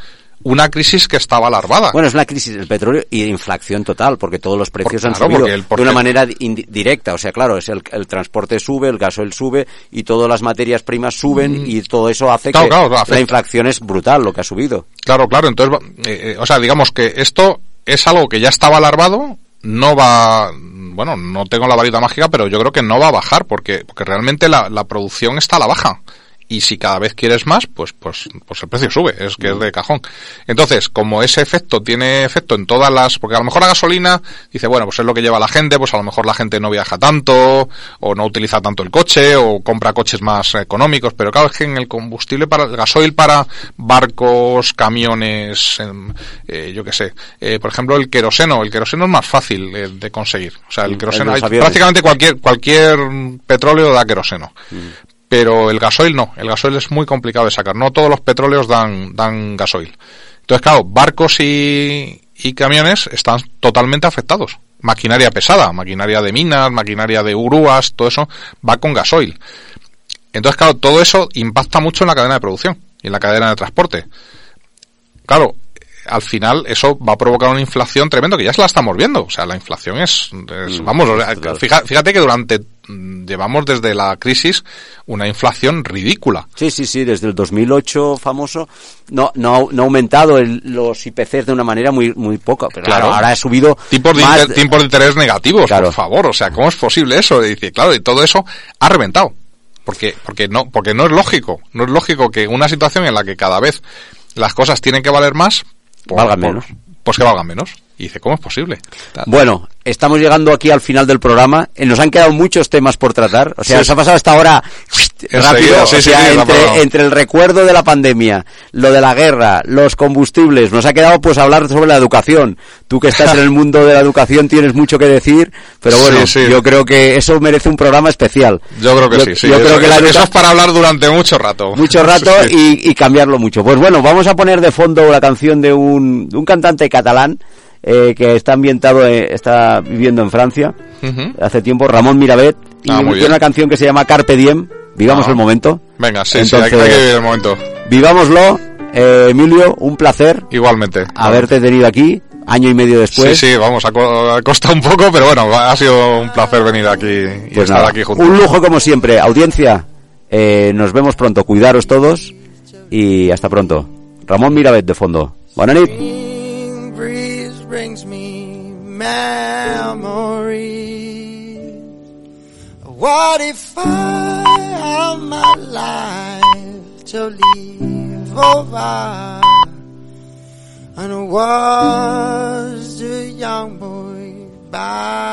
[SPEAKER 2] una crisis que estaba alarmada.
[SPEAKER 1] Bueno, es una crisis del petróleo y de inflación total, porque todos los precios han
[SPEAKER 2] claro,
[SPEAKER 1] subido
[SPEAKER 2] el- porque
[SPEAKER 1] de una manera directa. O sea, claro, es el, el transporte sube, el gasoil sube y todas las materias primas suben y todo eso hace
[SPEAKER 2] Mm. Claro,
[SPEAKER 1] que
[SPEAKER 2] claro,
[SPEAKER 1] la inflación es brutal lo que ha subido.
[SPEAKER 2] Claro, claro. Entonces, eh, eh, o sea, digamos que esto es algo que ya estaba alarmado, no va, bueno, no tengo la varita mágica, pero yo creo que no va a bajar porque, porque realmente la, la producción está a la baja. Y si cada vez quieres más, pues, pues, pues el precio sube, es que es de cajón. Entonces, como ese efecto tiene efecto en todas las, porque a lo mejor la gasolina, dice, bueno, pues es lo que lleva la gente, pues a lo mejor la gente no viaja tanto, o no utiliza tanto el coche, o compra coches más económicos, pero claro, es que en el combustible para, el gasoil para barcos, camiones, eh, yo qué sé, eh, por ejemplo el queroseno, el queroseno es más fácil eh, de conseguir, o sea, el
[SPEAKER 1] Mm,
[SPEAKER 2] queroseno, hay- prácticamente cualquier, cualquier petróleo da queroseno. Pero el gasoil no, el gasoil es muy complicado de sacar. No todos los petróleos dan, dan gasoil. Entonces, claro, barcos y, y camiones están totalmente afectados. Maquinaria pesada, maquinaria de minas, maquinaria de grúas, todo eso va con gasoil. Entonces, claro, todo eso impacta mucho en la cadena de producción y en la cadena de transporte. Claro, al final eso va a provocar una inflación tremendo que ya se la estamos viendo. O sea, la inflación es, es- vamos, fíjate que durante, mm, llevamos desde la crisis una inflación ridícula.
[SPEAKER 1] Sí, sí, sí, desde el 2008 famoso no no, ha- no ha aumentado el- los IPCs de una manera muy muy poca, pero
[SPEAKER 2] Claro.
[SPEAKER 1] ahora, ahora ha subido
[SPEAKER 2] Tipos de,
[SPEAKER 1] más
[SPEAKER 2] inter- tipos de interés negativos,
[SPEAKER 1] Claro.
[SPEAKER 2] por favor. O sea, ¿cómo es posible eso? Y dice, claro, y todo eso ha reventado. Porque, porque no, porque no es lógico. No es lógico que una situación en la que cada vez las cosas tienen que valer más, por-
[SPEAKER 1] Valgan
[SPEAKER 2] por-
[SPEAKER 1] menos.
[SPEAKER 2] Pues que valgan menos. Y dice, ¿cómo es posible?
[SPEAKER 1] Bueno, estamos llegando aquí al final del programa. Eh, Nos han quedado muchos temas por tratar. O sea,
[SPEAKER 2] Sí.
[SPEAKER 1] nos ha pasado esta hora
[SPEAKER 2] Enseguida, *laughs*
[SPEAKER 1] rápido.
[SPEAKER 2] sí,
[SPEAKER 1] o
[SPEAKER 2] sí,
[SPEAKER 1] sea,
[SPEAKER 2] sí, la
[SPEAKER 1] entre, entre el recuerdo de la pandemia, lo de la guerra, los combustibles, nos ha quedado pues hablar sobre la educación. Tú que estás en el mundo de la educación tienes mucho que decir, pero bueno, yo creo que eso merece un programa especial.
[SPEAKER 2] Yo creo que sí, sí.
[SPEAKER 1] Yo
[SPEAKER 2] eso,
[SPEAKER 1] creo que la
[SPEAKER 2] eso- es para hablar durante mucho rato.
[SPEAKER 1] mucho *laughs* rato y, y cambiarlo mucho. Pues bueno, vamos a poner de fondo la canción de un, de un cantante catalán eh, que está ambientado, eh, está viviendo en Francia hace tiempo, Ramón Mirabet, y
[SPEAKER 2] Ah,
[SPEAKER 1] tiene una canción que se llama Carpe Diem, vivamos
[SPEAKER 2] Ah.
[SPEAKER 1] el momento.
[SPEAKER 2] Venga, sí,
[SPEAKER 1] Entonces-
[SPEAKER 2] sí, hay, hay que vivir el momento.
[SPEAKER 1] Vivámoslo, eh, Emilio, un placer
[SPEAKER 2] Igualmente.
[SPEAKER 1] haberte tenido aquí, año y medio después.
[SPEAKER 2] Sí, sí, vamos, ha, co- ha costado un poco, pero bueno, ha sido un placer venir aquí y
[SPEAKER 1] Pues
[SPEAKER 2] estar
[SPEAKER 1] nada,
[SPEAKER 2] aquí juntos.
[SPEAKER 1] un lujo como siempre. Audiencia, eh, nos vemos pronto, cuidaros todos y hasta pronto. Ramón Mirabet de fondo. Buenas noches.
[SPEAKER 3] Brings me memories. What if I have my life to live over? And was the young boy then.